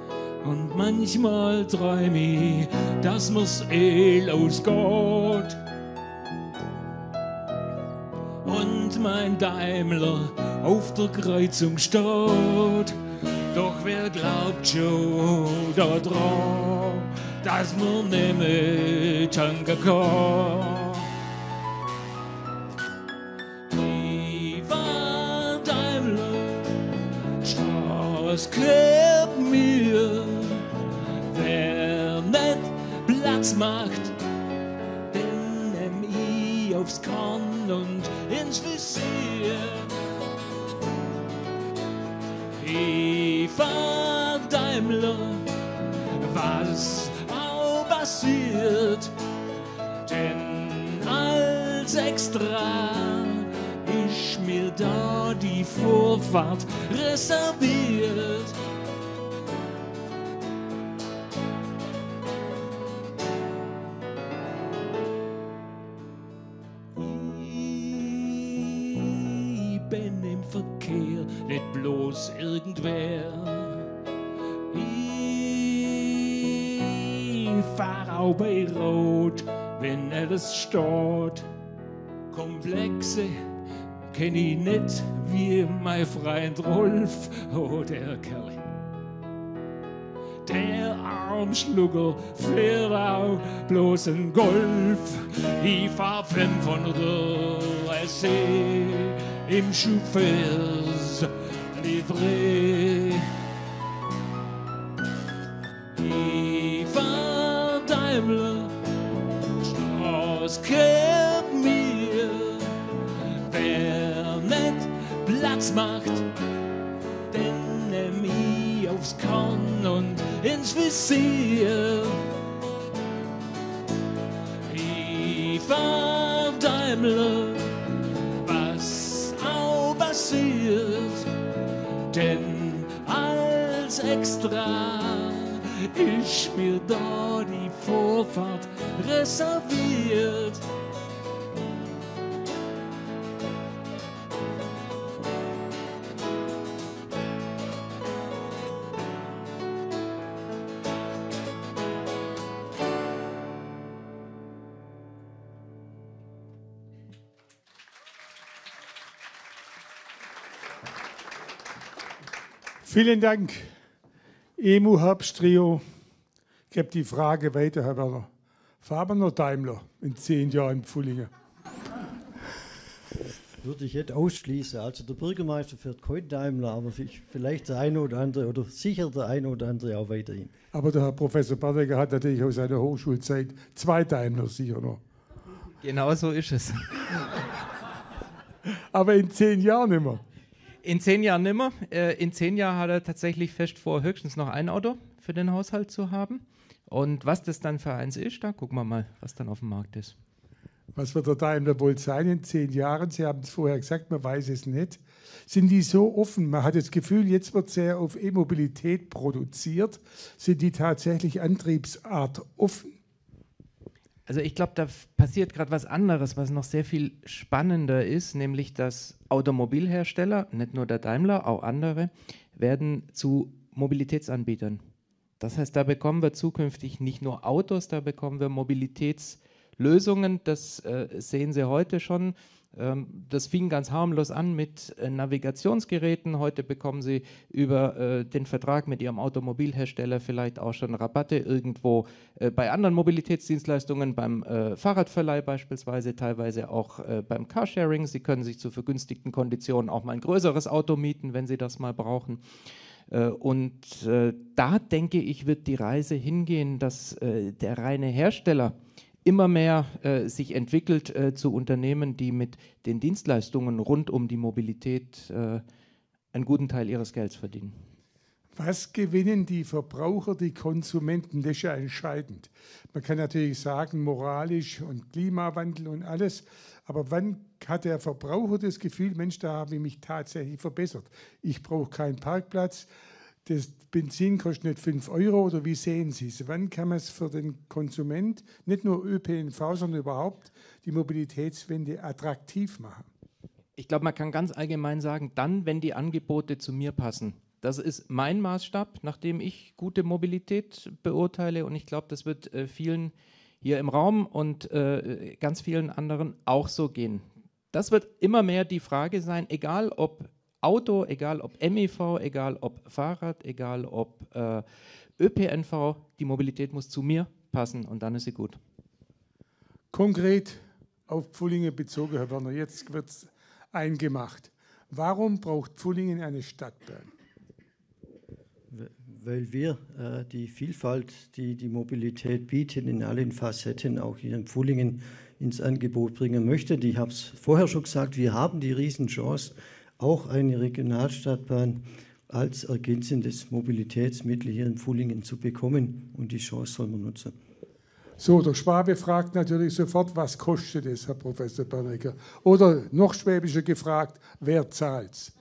Und manchmal träum ich, dass mir's eh losgeht. Und mein Daimler auf der Kreuzung steht. Doch wer glaubt schon da dran, dass man nicht tanken kann? Gehört mir. Wer nicht Platz macht, den nehm ich aufs Korn und ins Visier. Eva Daimler, was auch passiert, denn als Extra da die Vorfahrt reserviert. Ich bin im Verkehr, nicht bloß irgendwer. Ich fahr auch bei Rot, wenn alles steht. Komplexe kenn ich nicht wie mein Freund Rolf, oh der Kerl. Der Armschlucker auch bloß ein Golf. Ich fahr 500 SC im Chauffeurs Livré. Ich fahr Daimler, Straß macht, den nehm ich aufs Korn und ins Visier. Ich fahr Daimler, was auch passiert, denn als Extra ist mir da die Vorfahrt reserviert. Vielen Dank, Emu Herbst-Trio. Ich gebe die Frage weiter, Herr Werner. Fahren oder Daimler in zehn Jahren in Pfullingen? Würde ich nicht ausschließen. Also der Bürgermeister fährt kein Daimler, aber ich- vielleicht der eine oder andere oder sicher der eine oder andere auch weiterhin. Aber der Herr Professor Berdecker hat natürlich aus seiner Hochschulzeit zwei Daimler sicher noch. Genau so ist es. Aber in zehn Jahren immer. In zehn Jahren nimmer. Äh, in zehn Jahren hat er tatsächlich fest vor, höchstens noch ein Auto für den Haushalt zu haben. Und was das dann für eins ist, da gucken wir mal, was dann auf dem Markt ist. Was wird der Daimler wohl sein in zehn Jahren? Sie haben es vorher gesagt, man weiß es nicht. Sind die so offen? Man hat das Gefühl, jetzt wird sehr auf E-Mobilität produziert. Sind die tatsächlich Antriebsart offen? Also ich glaube, da passiert gerade was anderes, was noch sehr viel spannender ist, nämlich dass Automobilhersteller, nicht nur der Daimler, auch andere, werden zu Mobilitätsanbietern. Das heißt, da bekommen wir zukünftig nicht nur Autos, da bekommen wir Mobilitätslösungen. Das äh, sehen Sie heute schon. Ähm, das fing ganz harmlos an mit äh, Navigationsgeräten. Heute bekommen Sie über äh, den Vertrag mit Ihrem Automobilhersteller vielleicht auch schon Rabatte irgendwo äh, bei anderen Mobilitätsdienstleistungen, beim Fahrradverleih beispielsweise, teilweise auch beim Carsharing. Sie können sich zu vergünstigten Konditionen auch mal ein größeres Auto mieten, wenn Sie das mal brauchen. Und da denke ich, wird die Reise hingehen, dass der reine Hersteller immer mehr äh, sich entwickelt äh, zu Unternehmen, die mit den Dienstleistungen rund um die Mobilität äh, einen guten Teil ihres Gelds verdienen. Was gewinnen die Verbraucher, die Konsumenten? Das ist ja entscheidend. Man kann natürlich sagen, moralisch und Klimawandel und alles, aber wann hat der Verbraucher das Gefühl, Mensch, da habe ich mich tatsächlich verbessert? Ich brauche keinen Parkplatz, das Benzin kostet nicht 5 Euro oder wie sehen Sie es? Wann kann man es für den Konsument, nicht nur ÖPNV, sondern überhaupt die Mobilitätswende attraktiv machen? Ich glaube, man kann ganz allgemein sagen, dann, wenn die Angebote zu mir passen. Das ist mein Maßstab, nachdem ich gute Mobilität beurteile und ich glaube, das wird äh, vielen hier im Raum und äh, ganz vielen anderen auch so gehen. Das wird immer mehr die Frage sein, egal ob Auto, egal ob MEV, egal ob Fahrrad, egal ob äh, ÖPNV, die Mobilität muss zu mir passen und dann ist sie gut. Konkret auf Pfullingen bezogen, Herr Werner, jetzt wird es eingemacht. Warum braucht Pfullingen eine Stadtbahn? weil wir äh, die Vielfalt, die die Mobilität bietet, in allen Facetten auch hier in Pfullingen ins Angebot bringen möchten. Ich habe es vorher schon gesagt, wir haben die Riesenchance, auch eine Regionalstadtbahn als ergänzendes Mobilitätsmittel hier in Pfullingen zu bekommen und die Chance soll man nutzen. So, der Schwabe fragt natürlich sofort, was kostet es, Herr Professor Bernecker? Oder noch schwäbischer gefragt, wer zahlt es?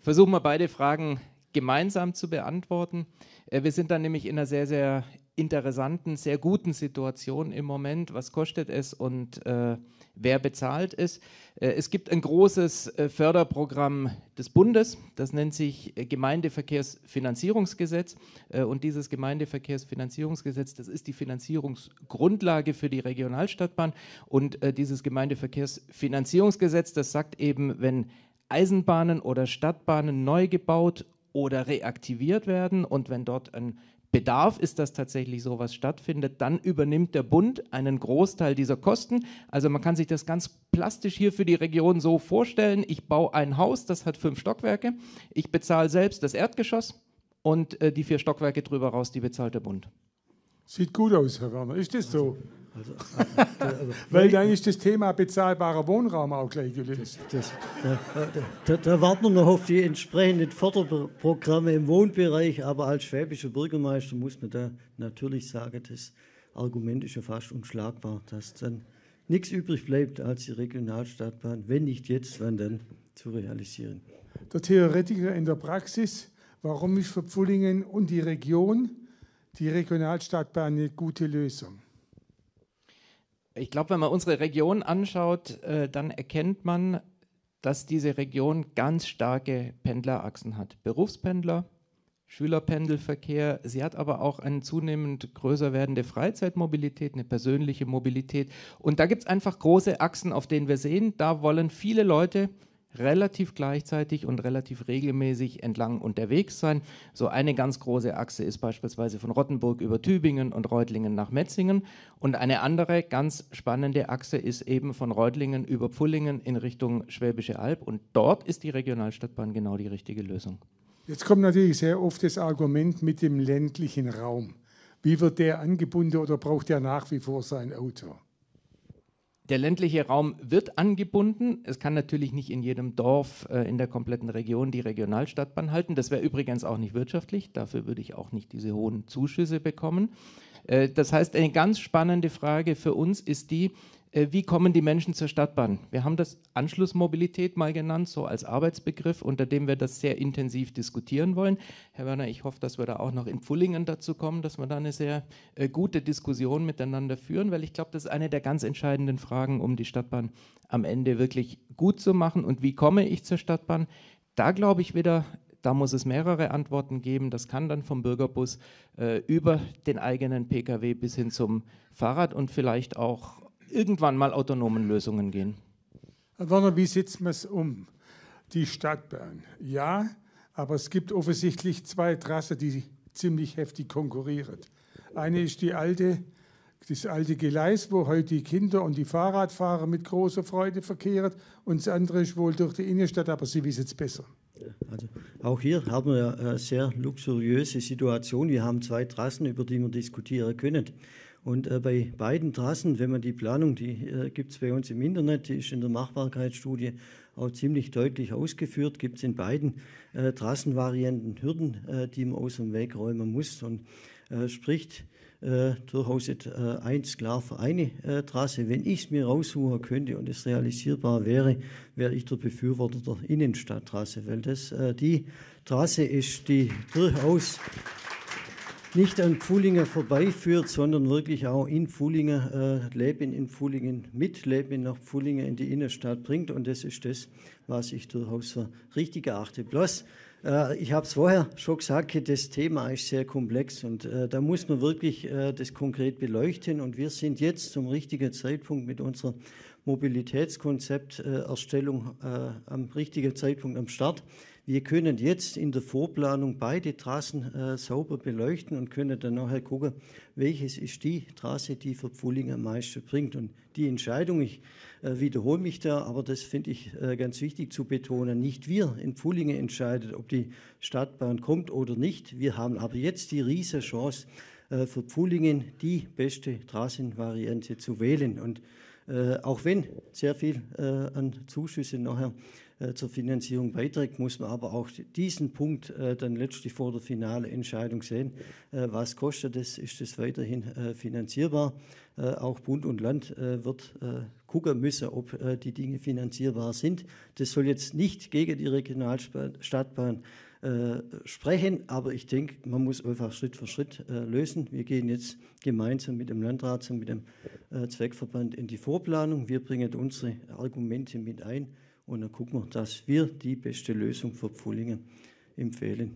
Versuchen wir beide Fragen gemeinsam zu beantworten. Äh, wir sind dann nämlich in einer sehr, sehr interessanten, sehr guten Situation im Moment. Was kostet es und äh, wer bezahlt es? Äh, es gibt ein großes äh, Förderprogramm des Bundes, das nennt sich äh, Gemeindeverkehrsfinanzierungsgesetz. Äh, und dieses Gemeindeverkehrsfinanzierungsgesetz, das ist die Finanzierungsgrundlage für die Regionalstadtbahn. Und dieses Gemeindeverkehrsfinanzierungsgesetz, das sagt eben, wenn Eisenbahnen oder Stadtbahnen neu gebaut oder reaktiviert werden und wenn dort ein Bedarf ist, dass tatsächlich sowas stattfindet, dann übernimmt der Bund einen Großteil dieser Kosten. Also man kann sich das ganz plastisch hier für die Region so vorstellen. Ich baue ein Haus, das hat fünf Stockwerke. Ich bezahle selbst das Erdgeschoss und äh, die vier Stockwerke drüber raus, die bezahlt der Bund. Sieht gut aus, Herr Werner. Ist das so? Also, also, Weil dann ist das Thema bezahlbarer Wohnraum auch gleich gelöst. Das, da, da, da, warten wir noch auf die entsprechenden Förderprogramme im Wohnbereich, aber als schwäbischer Bürgermeister muss man da natürlich sagen, das Argument ist ja fast unschlagbar, dass dann nichts übrig bleibt als die Regionalstadtbahn, wenn nicht jetzt, wann dann zu realisieren. Der Theoretiker in der Praxis, warum ist für Pfullingen und die Region die Regionalstadtbahn eine gute Lösung? Ich glaube, wenn man unsere Region anschaut, äh, dann erkennt man, dass diese Region ganz starke Pendlerachsen hat. Berufspendler, Schülerpendelverkehr. Sie hat aber auch eine zunehmend größer werdende Freizeitmobilität, eine persönliche Mobilität. Und da gibt es einfach große Achsen, auf denen wir sehen, da wollen viele Leute relativ gleichzeitig und relativ regelmäßig entlang unterwegs sein. So eine ganz große Achse ist beispielsweise von Rottenburg über Tübingen und Reutlingen nach Metzingen und eine andere ganz spannende Achse ist eben von Reutlingen über Pfullingen in Richtung Schwäbische Alb und dort ist die Regionalstadtbahn genau die richtige Lösung. Jetzt kommt natürlich sehr oft das Argument mit dem ländlichen Raum. Wie wird der angebunden oder braucht er nach wie vor sein Auto? Der ländliche Raum wird angebunden. Es kann natürlich nicht in jedem Dorf äh, in der kompletten Region die Regionalstadtbahn halten. Das wäre übrigens auch nicht wirtschaftlich. Dafür würde ich auch nicht diese hohen Zuschüsse bekommen. Äh, das heißt, eine ganz spannende Frage für uns ist die, wie kommen die Menschen zur Stadtbahn? Wir haben das Anschlussmobilität mal genannt, so als Arbeitsbegriff, unter dem wir das sehr intensiv diskutieren wollen. Herr Werner, ich hoffe, dass wir da auch noch in Pfullingen dazu kommen, dass wir da eine sehr äh, gute Diskussion miteinander führen, weil ich glaube, das ist eine der ganz entscheidenden Fragen, um die Stadtbahn am Ende wirklich gut zu machen. Und wie komme ich zur Stadtbahn? Da glaube ich wieder, da muss es mehrere Antworten geben. Das kann dann vom Bürgerbus äh, über den eigenen Pkw bis hin zum Fahrrad und vielleicht auch irgendwann mal autonomen Lösungen gehen. Herr Werner, wie setzt man es um? Die Stadtbahn. Ja, aber es gibt offensichtlich zwei Trassen, die ziemlich heftig konkurrieren. Eine ist die alte, das alte Gleis, wo heute die Kinder und die Fahrradfahrer mit großer Freude verkehren. Und das andere ist wohl durch die Innenstadt, aber Sie wissen es besser. Also auch hier haben wir eine sehr luxuriöse Situation. Wir haben zwei Trassen, über die wir diskutieren können. Und äh, bei beiden Trassen, wenn man die Planung, die äh, gibt es bei uns im Internet, die ist in der Machbarkeitsstudie auch ziemlich deutlich ausgeführt, gibt es in beiden äh, Trassenvarianten Hürden, äh, die man aus dem Weg räumen muss und äh, spricht äh, durchaus äh, eins klar für eine äh, Trasse. Wenn ich es mir raussuchen könnte und es realisierbar wäre, wäre ich der Befürworter der Innenstadttrasse, weil das äh, die Trasse ist, die durchaus nicht an Pfullingen vorbeiführt, sondern wirklich auch in Pfullingen, äh, Leben in Pfullingen, mit Leben nach Pfullingen in die Innenstadt bringt. Und das ist das, was ich durchaus für richtig erachte. Bloß, äh, ich habe es vorher schon gesagt, das Thema ist sehr komplex und äh, da muss man wirklich äh, das konkret beleuchten. Und wir sind jetzt zum richtigen Zeitpunkt mit unserer Mobilitätskonzepterstellung äh, am richtigen Zeitpunkt am Start. Wir können jetzt in der Vorplanung beide Trassen äh, sauber beleuchten und können dann nachher gucken, welches ist die Trasse, die für Pfulling am meisten bringt. Und die Entscheidung, ich äh, wiederhole mich da, aber das finde ich äh, ganz wichtig zu betonen, nicht wir in Pfullingen entscheidet, ob die Stadtbahn kommt oder nicht. Wir haben aber jetzt die riesige Chance, äh, für Pfullingen die beste Trassenvariante zu wählen. Und äh, auch wenn sehr viel äh, an Zuschüssen nachher zur Finanzierung beiträgt, muss man aber auch diesen Punkt äh, dann letztlich vor der finale Entscheidung sehen. Äh, was kostet es? Ist es weiterhin finanzierbar? Auch Bund und Land wird gucken müssen, ob die Dinge finanzierbar sind. Das soll jetzt nicht gegen die Regionalstadtbahn sprechen, aber ich denke, man muss einfach Schritt für Schritt lösen. Wir gehen jetzt gemeinsam mit dem Landrat und mit dem Zweckverband in die Vorplanung. Wir bringen unsere Argumente mit ein und dann gucken wir, dass wir die beste Lösung für Pfullingen empfehlen.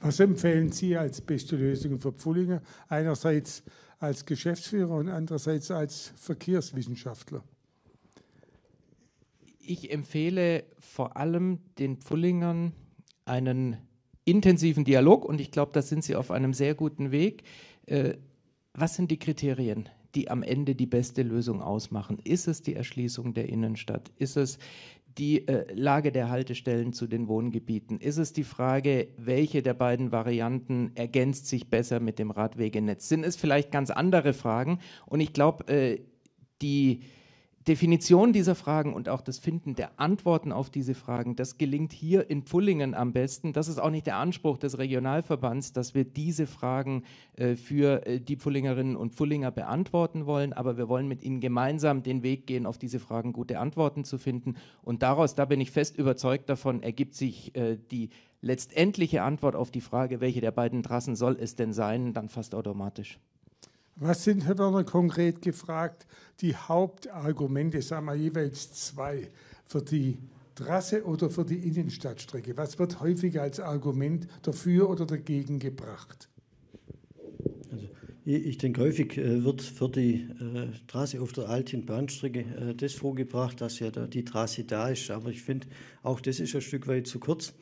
Was empfehlen Sie als beste Lösung für Pfullingen? Einerseits als Geschäftsführer und andererseits als Verkehrswissenschaftler. Ich empfehle vor allem den Pfullingern einen intensiven Dialog und ich glaube, da sind Sie auf einem sehr guten Weg. Äh, was sind die Kriterien? die am Ende die beste Lösung ausmachen. Ist es die Erschließung der Innenstadt? Ist es die äh, Lage der Haltestellen zu den Wohngebieten? Ist es die Frage, welche der beiden Varianten ergänzt sich besser mit dem Radwegenetz? Sind es vielleicht ganz andere Fragen? Und ich glaube, äh, die Definition dieser Fragen und auch das Finden der Antworten auf diese Fragen, das gelingt hier in Pfullingen am besten. Das ist auch nicht der Anspruch des Regionalverbands, dass wir diese Fragen äh, für äh, die Pfullingerinnen und Pfullinger beantworten wollen, aber wir wollen mit ihnen gemeinsam den Weg gehen, auf diese Fragen gute Antworten zu finden. Und daraus, da bin ich fest überzeugt davon, ergibt sich äh, die letztendliche Antwort auf die Frage, welche der beiden Trassen soll es denn sein, dann fast automatisch. Was sind, Herr Werner, konkret gefragt, die Hauptargumente, sagen wir jeweils zwei, für die Trasse oder für die Innenstadtstrecke? Was wird häufig als Argument dafür oder dagegen gebracht? Also ich denke, häufig äh, wird für die äh, Trasse auf der alten Bahnstrecke äh, das vorgebracht, dass ja die Trasse da ist. Aber ich finde, auch das ist ein Stück weit zu kurz.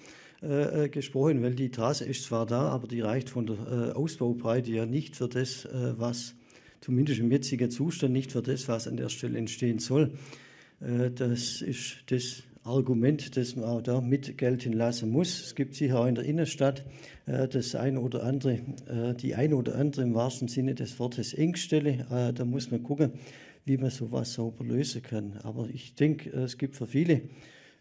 Äh, äh, gesprochen, weil die Trasse ist zwar da, aber die reicht von der äh, Ausbaubreite ja nicht für das, äh, was zumindest im jetzigen Zustand nicht für das, was an der Stelle entstehen soll. Äh, das ist das Argument, das man auch da mit gelten lassen muss. Es gibt sicher auch in der Innenstadt äh, das ein oder andere, die ein oder andere im wahrsten Sinne des Wortes Engstelle. Da muss man gucken, wie man sowas sauber lösen kann. Aber ich denke, es gibt für viele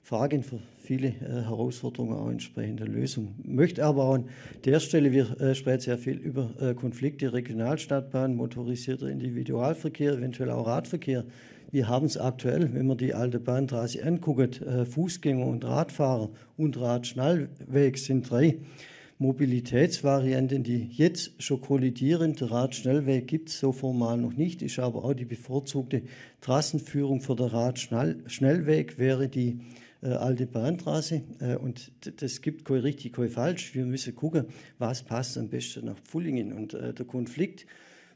Fragen, für viele äh, Herausforderungen auch entsprechende Lösungen. Möchte aber auch an der Stelle, wir äh, sprechen sehr viel über äh, Konflikte, Regionalstadtbahn, motorisierter Individualverkehr, eventuell auch Radverkehr. Wir haben es aktuell, wenn man die alte Bahntrasse anguckt, Fußgänger und Radfahrer und Radschnellweg sind drei Mobilitätsvarianten, die jetzt schon kollidieren. Der Radschnellweg gibt es so formal noch nicht, ist aber auch die bevorzugte Trassenführung für den Radschnellweg wäre die äh, alte Bahnstraße. Äh, und das gibt kein richtig, kein falsch. Wir müssen gucken, was passt am besten nach Pfullingen. Und äh, der Konflikt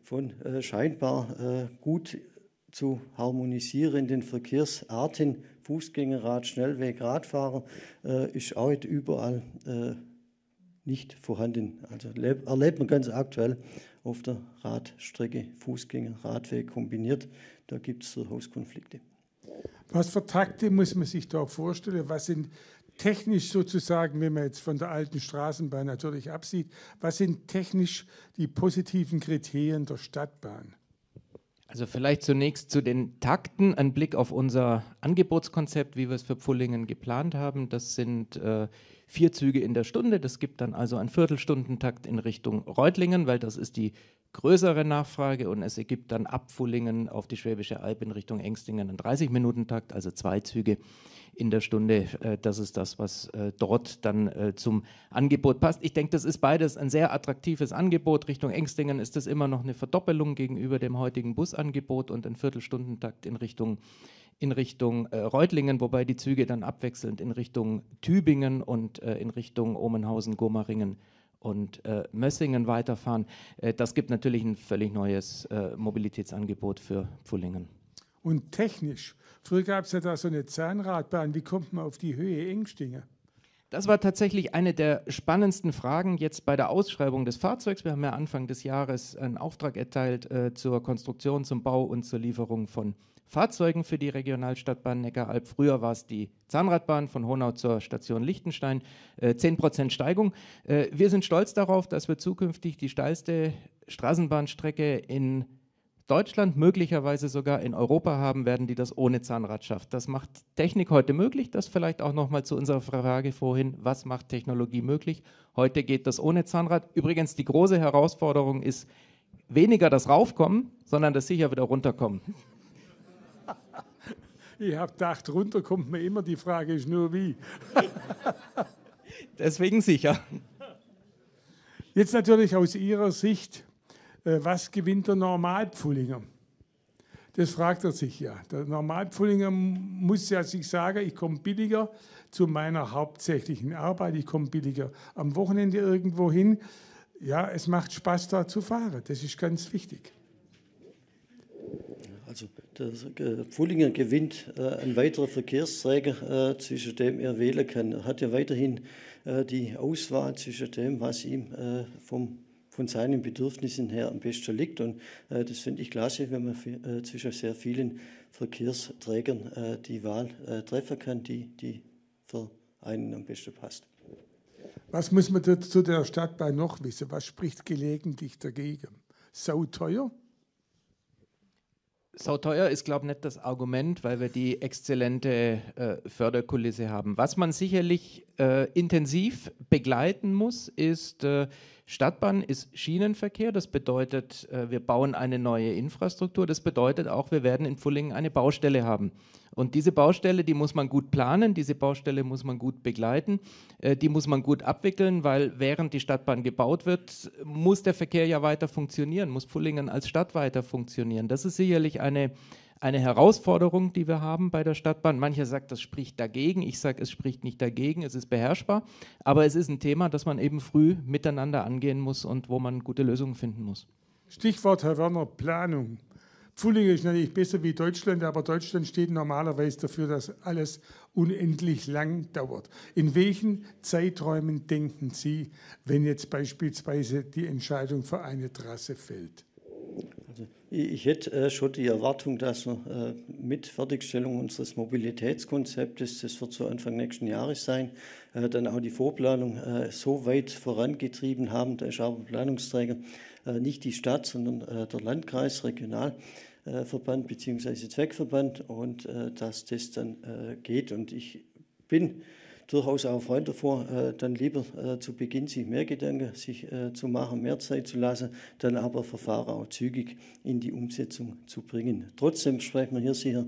von äh, scheinbar äh, gut zu harmonisierenden Verkehrsarten, Fußgängerrad, Schnellweg, Radfahrer, äh, ist auch überall nicht vorhanden. Also erlebt man ganz aktuell auf der Radstrecke Fußgänger, Radweg kombiniert. Da gibt es durchaus Konflikte. Was für Takte muss man sich da vorstellen? Was sind technisch sozusagen, wenn man jetzt von der alten Straßenbahn natürlich absieht, was sind technisch die positiven Kriterien der Stadtbahn? Also vielleicht zunächst zu den Takten. Ein Blick auf unser Angebotskonzept, wie wir es für Pfullingen geplant haben. Das sind äh, vier Züge in der Stunde. Das gibt dann also einen Viertelstundentakt in Richtung Reutlingen, weil das ist die größere Nachfrage und es ergibt dann ab Pfullingen auf die Schwäbische Alb in Richtung Engstingen einen 30-Minuten-Takt, also zwei Züge in der Stunde. Äh, das ist das, was äh, dort dann äh, zum Angebot passt. Ich denke, das ist beides ein sehr attraktives Angebot. Richtung Engstingen ist das immer noch eine Verdoppelung gegenüber dem heutigen Busangebot und ein Viertelstundentakt in Richtung in Richtung äh, Reutlingen, wobei die Züge dann abwechselnd in Richtung Tübingen und äh, in Richtung Omenhausen, Gomaringen und äh, Mössingen weiterfahren. Äh, das gibt natürlich ein völlig neues äh, Mobilitätsangebot für Pfullingen. Und technisch, früher gab es ja da so eine Zahnradbahn, wie kommt man auf die Höhe Engstinger? Das war tatsächlich eine der spannendsten Fragen jetzt bei der Ausschreibung des Fahrzeugs. Wir haben ja Anfang des Jahres einen Auftrag erteilt äh, zur Konstruktion, zum Bau und zur Lieferung von Fahrzeugen für die Regionalstadtbahn Neckaralb. Früher war es die Zahnradbahn von Honau zur Station Liechtenstein, äh, 10% Steigung. Äh, wir sind stolz darauf, dass wir zukünftig die steilste Straßenbahnstrecke in Deutschland, möglicherweise sogar in Europa haben werden, die das ohne Zahnrad schafft. Das macht Technik heute möglich. Das vielleicht auch nochmal zu unserer Frage vorhin, was macht Technologie möglich? Heute geht das ohne Zahnrad. Übrigens, die große Herausforderung ist weniger das Raufkommen, sondern das sicher wieder runterkommen. Ich habe gedacht, runter kommt mir immer, die Frage ist nur wie. Deswegen sicher. Jetzt natürlich aus Ihrer Sicht, äh, was gewinnt der Normalpfullinger? Das fragt er sich ja. Der Normalpfullinger muss ja sich sagen, ich komme billiger zu meiner hauptsächlichen Arbeit, ich komme billiger am Wochenende irgendwo hin. Ja, es macht Spaß da zu fahren, das ist ganz wichtig. Also Pfullinger gewinnt äh, ein weiterer Verkehrsträger, äh, zwischen dem er wählen kann. Er hat ja weiterhin äh, die Auswahl zwischen dem, was ihm äh, vom, von seinen Bedürfnissen her am besten liegt. Und äh, das finde ich klasse, wenn man äh, zwischen sehr vielen Verkehrsträgern die Wahl treffen kann, die, die für einen am besten passt. Was muss man zu der Stadtbahn noch wissen? Was spricht gelegentlich dagegen? Sau teuer? Sauteuer ist, glaube ich, nicht das Argument, weil wir die exzellente äh, Förderkulisse haben. Was man sicherlich äh, intensiv begleiten muss, ist äh, Stadtbahn ist Schienenverkehr. Das bedeutet, äh, wir bauen eine neue Infrastruktur. Das bedeutet auch, wir werden in Pfullingen eine Baustelle haben. Und diese Baustelle, die muss man gut planen, diese Baustelle muss man gut begleiten, äh, die muss man gut abwickeln, weil während die Stadtbahn gebaut wird, muss der Verkehr ja weiter funktionieren, muss Pfullingen als Stadt weiter funktionieren. Das ist sicherlich eine, eine Herausforderung, die wir haben bei der Stadtbahn. Mancher sagt, das spricht dagegen. Ich sage, es spricht nicht dagegen, es ist beherrschbar. Aber es ist ein Thema, das man eben früh miteinander angehen muss und wo man gute Lösungen finden muss. Stichwort, Herr Werner, Planung. Pfullingen ist natürlich besser wie Deutschland, aber Deutschland steht normalerweise dafür, dass alles unendlich lang dauert. In welchen Zeiträumen denken Sie, wenn jetzt beispielsweise die Entscheidung für eine Trasse fällt? Ich hätte äh, schon die Erwartung, dass wir äh, mit Fertigstellung unseres Mobilitätskonzeptes, das wird so Anfang nächsten Jahres sein, äh, dann auch die Vorplanung so weit vorangetrieben haben. Da ist aber Planungsträger nicht die Stadt, sondern der Landkreis regional. Äh, Verband bzw. Zweckverband und dass das dann geht. Und ich bin durchaus auch Freund davor, äh, dann lieber äh, zu Beginn sich mehr Gedanken sich äh, zu machen, mehr Zeit zu lassen, dann aber Verfahren auch zügig in die Umsetzung zu bringen. Trotzdem sprechen wir hier sicher,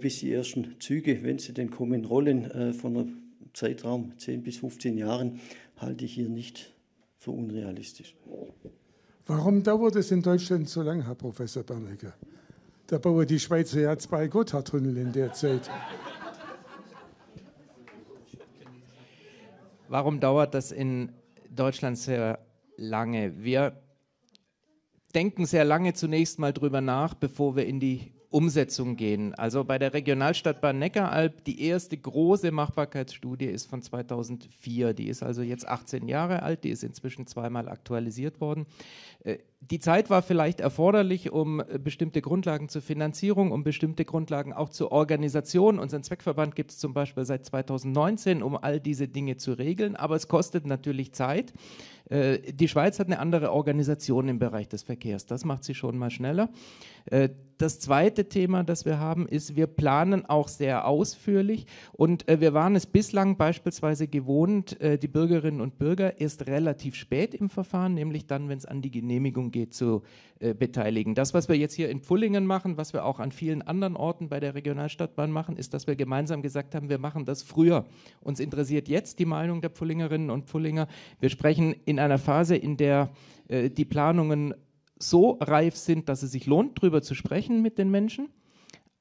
bis die ersten Züge, wenn sie denn kommen, rollen, von einem Zeitraum 10 bis 15 Jahren, halte ich hier nicht für unrealistisch. Warum dauert es in Deutschland so lange, Herr Professor Bernegger? Da bauen die Schweizer ja zwei Gotthardtunnel in der Zeit. Warum dauert das in Deutschland sehr lange? Wir denken sehr lange zunächst mal drüber nach, bevor wir in die Umsetzung gehen. Also bei der Regionalstadtbahn Neckaralb, die erste große Machbarkeitsstudie ist von 2004. Die ist also jetzt 18 Jahre alt, die ist inzwischen zweimal aktualisiert worden. Äh, die Zeit war vielleicht erforderlich, um äh, bestimmte Grundlagen zur Finanzierung, um bestimmte Grundlagen auch zur Organisation. Unseren Zweckverband gibt es zum Beispiel seit 2019, um all diese Dinge zu regeln, aber es kostet natürlich Zeit. Äh, die Schweiz hat eine andere Organisation im Bereich des Verkehrs. Das macht sie schon mal schneller. Äh, das zweite Thema, das wir haben, ist, wir planen auch sehr ausführlich und äh, wir waren es bislang beispielsweise gewohnt, äh, die Bürgerinnen und Bürger erst relativ spät im Verfahren, nämlich dann, wenn es an die Genehmigung geht, zu äh, beteiligen. Das, was wir jetzt hier in Pfullingen machen, was wir auch an vielen anderen Orten bei der Regionalstadtbahn machen, ist, dass wir gemeinsam gesagt haben, wir machen das früher. Uns interessiert jetzt die Meinung der Pfullingerinnen und Pfullinger. Wir sprechen in einer Phase, in der äh, die Planungen so reif sind, dass es sich lohnt, darüber zu sprechen mit den Menschen.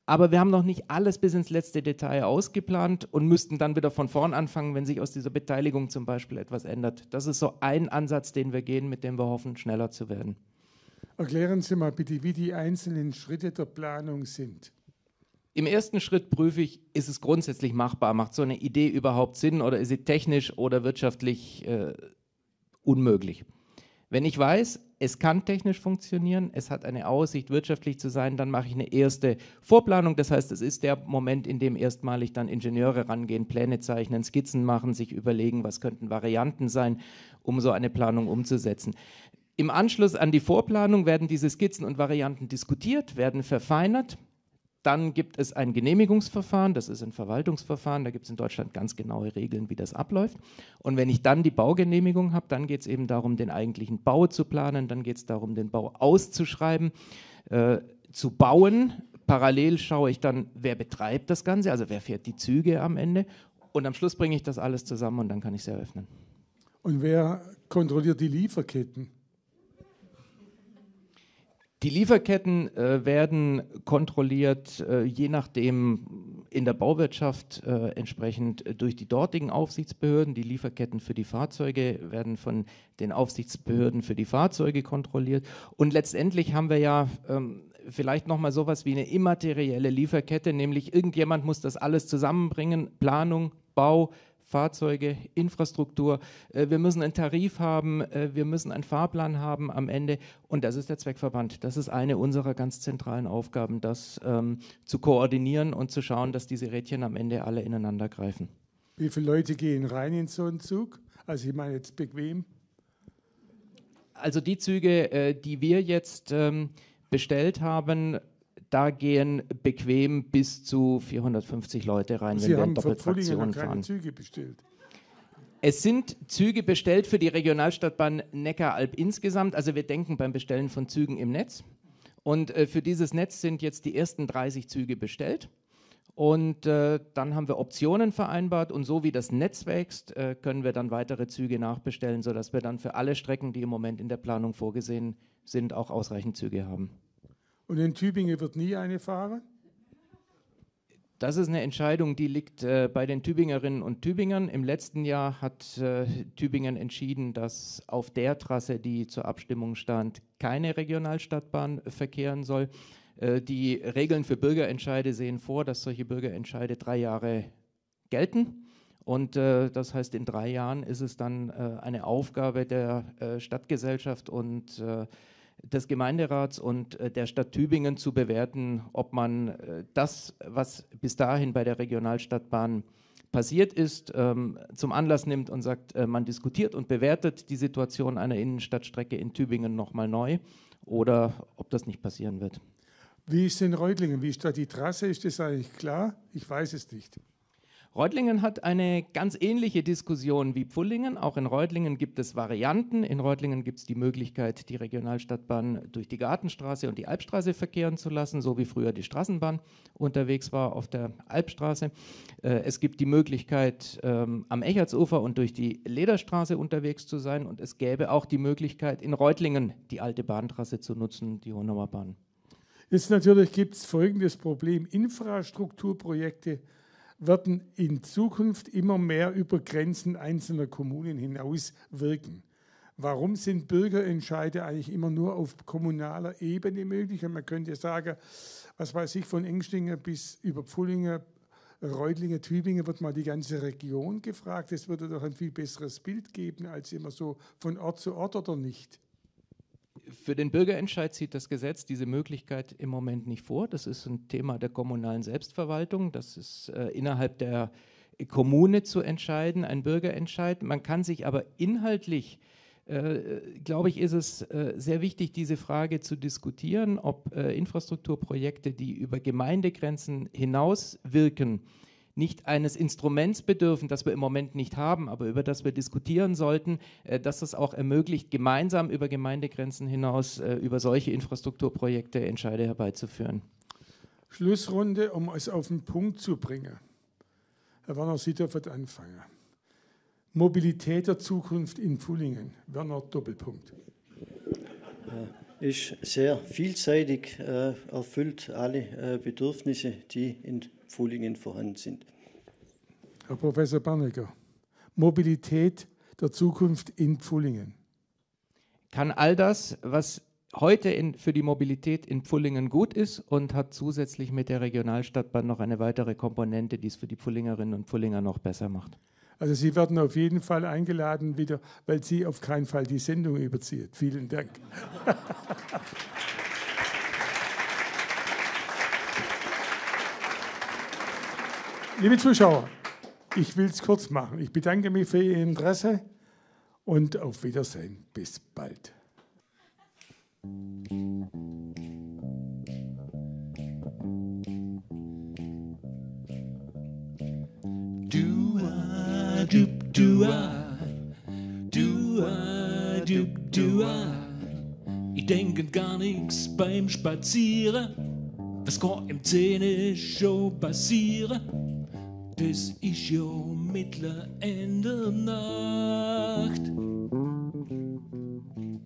Aber wir haben noch nicht alles bis ins letzte Detail ausgeplant und müssten dann wieder von vorn anfangen, wenn sich aus dieser Beteiligung zum Beispiel etwas ändert. Das ist so ein Ansatz, den wir gehen, mit dem wir hoffen, schneller zu werden. Erklären Sie mal bitte, wie die einzelnen Schritte der Planung sind. Im ersten Schritt prüfe ich, ist es grundsätzlich machbar? Macht so eine Idee überhaupt Sinn oder ist sie technisch oder wirtschaftlich äh, unmöglich? Wenn ich weiß, es kann technisch funktionieren, es hat eine Aussicht, wirtschaftlich zu sein, dann mache ich eine erste Vorplanung. Das heißt, es ist der Moment, in dem erstmalig dann Ingenieure rangehen, Pläne zeichnen, Skizzen machen, sich überlegen, was könnten Varianten sein, um so eine Planung umzusetzen. Im Anschluss an die Vorplanung werden diese Skizzen und Varianten diskutiert, werden verfeinert. Dann gibt es ein Genehmigungsverfahren, das ist ein Verwaltungsverfahren, da gibt es in Deutschland ganz genaue Regeln, wie das abläuft. Und wenn ich dann die Baugenehmigung habe, dann geht es eben darum, den eigentlichen Bau zu planen, dann geht es darum, den Bau auszuschreiben, äh, zu bauen. Parallel schaue ich dann, wer betreibt das Ganze, also wer fährt die Züge am Ende. Und am Schluss bringe ich das alles zusammen und dann kann ich es eröffnen. Und wer kontrolliert die Lieferketten? Die Lieferketten äh, werden kontrolliert, äh, je nachdem in der Bauwirtschaft äh, entsprechend durch die dortigen Aufsichtsbehörden. Die Lieferketten für die Fahrzeuge werden von den Aufsichtsbehörden für die Fahrzeuge kontrolliert. Und letztendlich haben wir ja ähm, vielleicht nochmal sowas wie eine immaterielle Lieferkette, nämlich irgendjemand muss das alles zusammenbringen, Planung, Bau, Fahrzeuge, Infrastruktur. Äh, wir müssen einen Tarif haben, äh, wir müssen einen Fahrplan haben am Ende. Und das ist der Zweckverband. Das ist eine unserer ganz zentralen Aufgaben, das ähm, zu koordinieren und zu schauen, dass diese Rädchen am Ende alle ineinander greifen. Wie viele Leute gehen rein in so einen Zug? Also ich meine jetzt bequem. Also die Züge, äh, die wir jetzt ähm, bestellt haben, da gehen bequem bis zu 450 Leute rein, Sie wenn wir haben Doppeltraktion keine fahren. Züge bestellt. Es sind Züge bestellt für die Regionalstadtbahn Neckaralb insgesamt. Also wir denken beim Bestellen von Zügen im Netz. Und äh, für dieses Netz sind jetzt die ersten 30 Züge bestellt. Und äh, dann haben wir Optionen vereinbart und so wie das Netz wächst, äh, können wir dann weitere Züge nachbestellen, sodass wir dann für alle Strecken, die im Moment in der Planung vorgesehen sind, auch ausreichend Züge haben. Und in Tübingen wird nie eine fahren? Das ist eine Entscheidung, die liegt äh, bei den Tübingerinnen und Tübingern. Im letzten Jahr hat äh, Tübingen entschieden, dass auf der Trasse, die zur Abstimmung stand, keine Regionalstadtbahn verkehren soll. Äh, die Regeln für Bürgerentscheide sehen vor, dass solche Bürgerentscheide drei Jahre gelten. Und äh, das heißt, in drei Jahren ist es dann äh, eine Aufgabe der äh, Stadtgesellschaft und des Gemeinderats und äh, der Stadt Tübingen zu bewerten, ob man äh, das, was bis dahin bei der Regionalstadtbahn passiert ist, ähm, zum Anlass nimmt und sagt, äh, man diskutiert und bewertet die Situation einer Innenstadtstrecke in Tübingen nochmal neu oder ob das nicht passieren wird. Wie ist in Reutlingen? Wie ist da die Trasse? Ist das eigentlich klar? Ich weiß es nicht. Reutlingen hat eine ganz ähnliche Diskussion wie Pfullingen. Auch in Reutlingen gibt es Varianten. In Reutlingen gibt es die Möglichkeit, die Regionalstadtbahn durch die Gartenstraße und die Albstraße verkehren zu lassen, so wie früher die Straßenbahn unterwegs war auf der Albstraße. Äh, es gibt die Möglichkeit, ähm, am Echertsufer und durch die Lederstraße unterwegs zu sein. Und es gäbe auch die Möglichkeit, in Reutlingen die alte Bahntrasse zu nutzen, die Honauer Bahn. Jetzt natürlich gibt es folgendes Problem. Infrastrukturprojekte werden in Zukunft immer mehr über Grenzen einzelner Kommunen hinaus wirken. Warum sind Bürgerentscheide eigentlich immer nur auf kommunaler Ebene möglich? Und man könnte sagen, was weiß ich, von Engstingen bis über Pfullingen, Reutlingen, Tübingen wird mal die ganze Region gefragt. Es würde doch ein viel besseres Bild geben, als immer so von Ort zu Ort oder nicht. Für den Bürgerentscheid sieht das Gesetz diese Möglichkeit im Moment nicht vor. Das ist ein Thema der kommunalen Selbstverwaltung. Das ist äh, innerhalb der Kommune zu entscheiden, ein Bürgerentscheid. Man kann sich aber inhaltlich äh, glaube ich, ist es äh, sehr wichtig, diese Frage zu diskutieren, ob äh, Infrastrukturprojekte, die über Gemeindegrenzen hinaus wirken, nicht eines Instruments bedürfen, das wir im Moment nicht haben, aber über das wir diskutieren sollten, äh, dass es auch ermöglicht, gemeinsam über Gemeindegrenzen hinaus äh, über solche Infrastrukturprojekte Entscheide herbeizuführen. Schlussrunde, um es auf den Punkt zu bringen. Herr Werner Sitter wird anfangen. Mobilität der Zukunft in Pfullingen. Werner Doppelpunkt. Ist sehr vielseitig, äh, erfüllt alle äh, Bedürfnisse, die in Pfullingen vorhanden sind. Herr Professor Barnecker, Mobilität der Zukunft in Pfullingen. Kann all das, was heute in, für die Mobilität in Pfullingen gut ist und hat zusätzlich mit der Regionalstadtbahn noch eine weitere Komponente, die es für die Pfullingerinnen und Pfullinger noch besser macht. Also Sie werden auf jeden Fall eingeladen wieder, weil Sie auf keinen Fall die Sendung überziehen. Vielen Dank. Liebe Zuschauer, ich will es kurz machen. Ich bedanke mich für Ihr Interesse und auf Wiedersehen. Bis bald. Dua, dup, dua. Dua, dup, dua. Ich denke gar nichts beim Spazieren. Was kann im Zähne schon passieren? Das ist ja mittler Ende Nacht. Und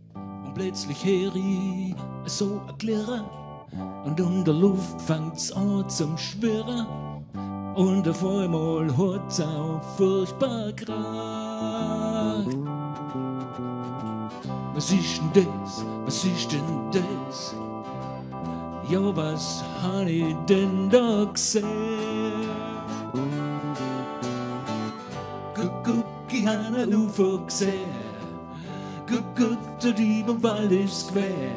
plötzlich höre ich so ein Klirren. Und in der Luft fängt's an zum Schwirren. Und auf einmal hat's auch furchtbar kracht. Was ist denn das? Was ist denn das? Ja, was hab ich denn da gesehen? Ein UFO gesehen. Guck, guck, der Dieb im Wald ist quer.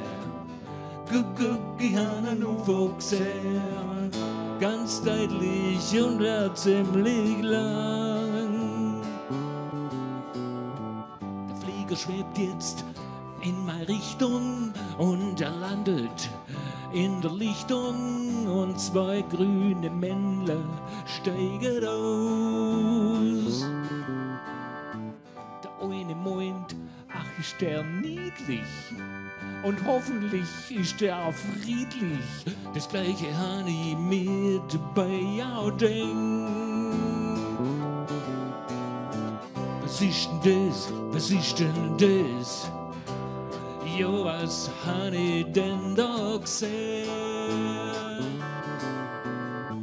Guck, guck, ich hab ein UFO gesehen. Ganz deutlich und ja ziemlich lang. Der Flieger schwebt jetzt in meine Richtung und er landet in der Lichtung und zwei grüne Männler steigen aus. Der eine meint, ach ist der niedlich und hoffentlich ist der auch friedlich. Das gleiche habe dabei auch denkt. Was ist denn das? Was ist denn das? Ja, was hab ich denn da gesehen? Guck,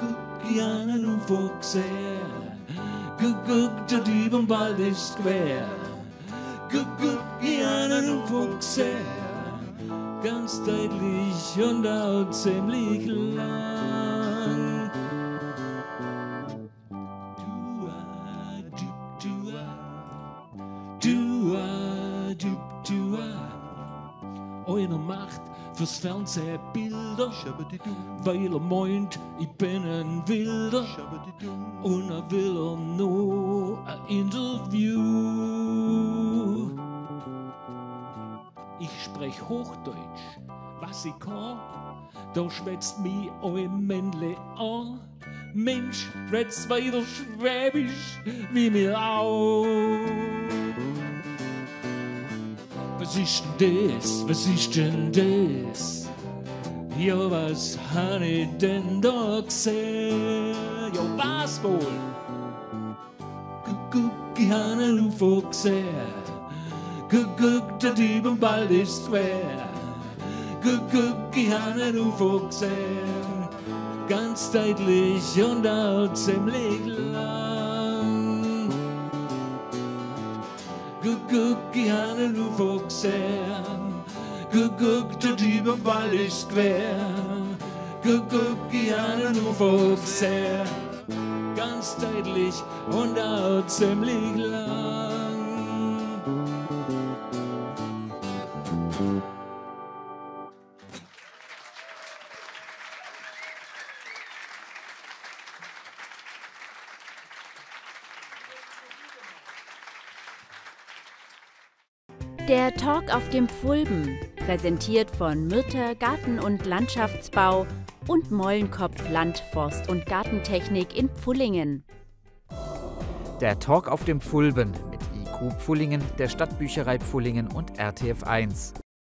guck, ich hab ein Der Dieb im Wald ist quer. Guck, guck, ich hab ein UFO gesehen. Ganz deutlich und auch ziemlich lang. Dua, dup, dua. Dua, dup, dua. Einer macht fürs Fernsehen Bilder, weil er meint, ich bin ein Wilder. Und er will er nur ein Interview. Ich sprech Hochdeutsch, was ich kann. Da schwätzt mich ein Männle an. Mensch, red's weiter Schwäbisch wie mir auch. Was ist denn das? Was ist denn das? Ja, was hab ich denn da gesehen? Ja, was wohl? Guck, guck, ich hab ein UFO gesehen. Guck, guck, der Dieb im Wald ist quer. Guck, guck, ich hab ein UFO gesehen. Ganz deutlich und auch ziemlich lang. Ein UFO gesehen. Guck, guck, der Dieb im Wald ist quer. Guck, ich hab ein UFO gesehen. Ganz deutlich und auch ziemlich lang. Der Talk auf dem Pfulben, präsentiert von Myrther Garten- und Landschaftsbau und Mollenkopf Land, Forst- und Gartentechnik in Pfullingen. Der Talk auf dem Pfulben mit IQ Pfullingen, der Stadtbücherei Pfullingen und RTF 1.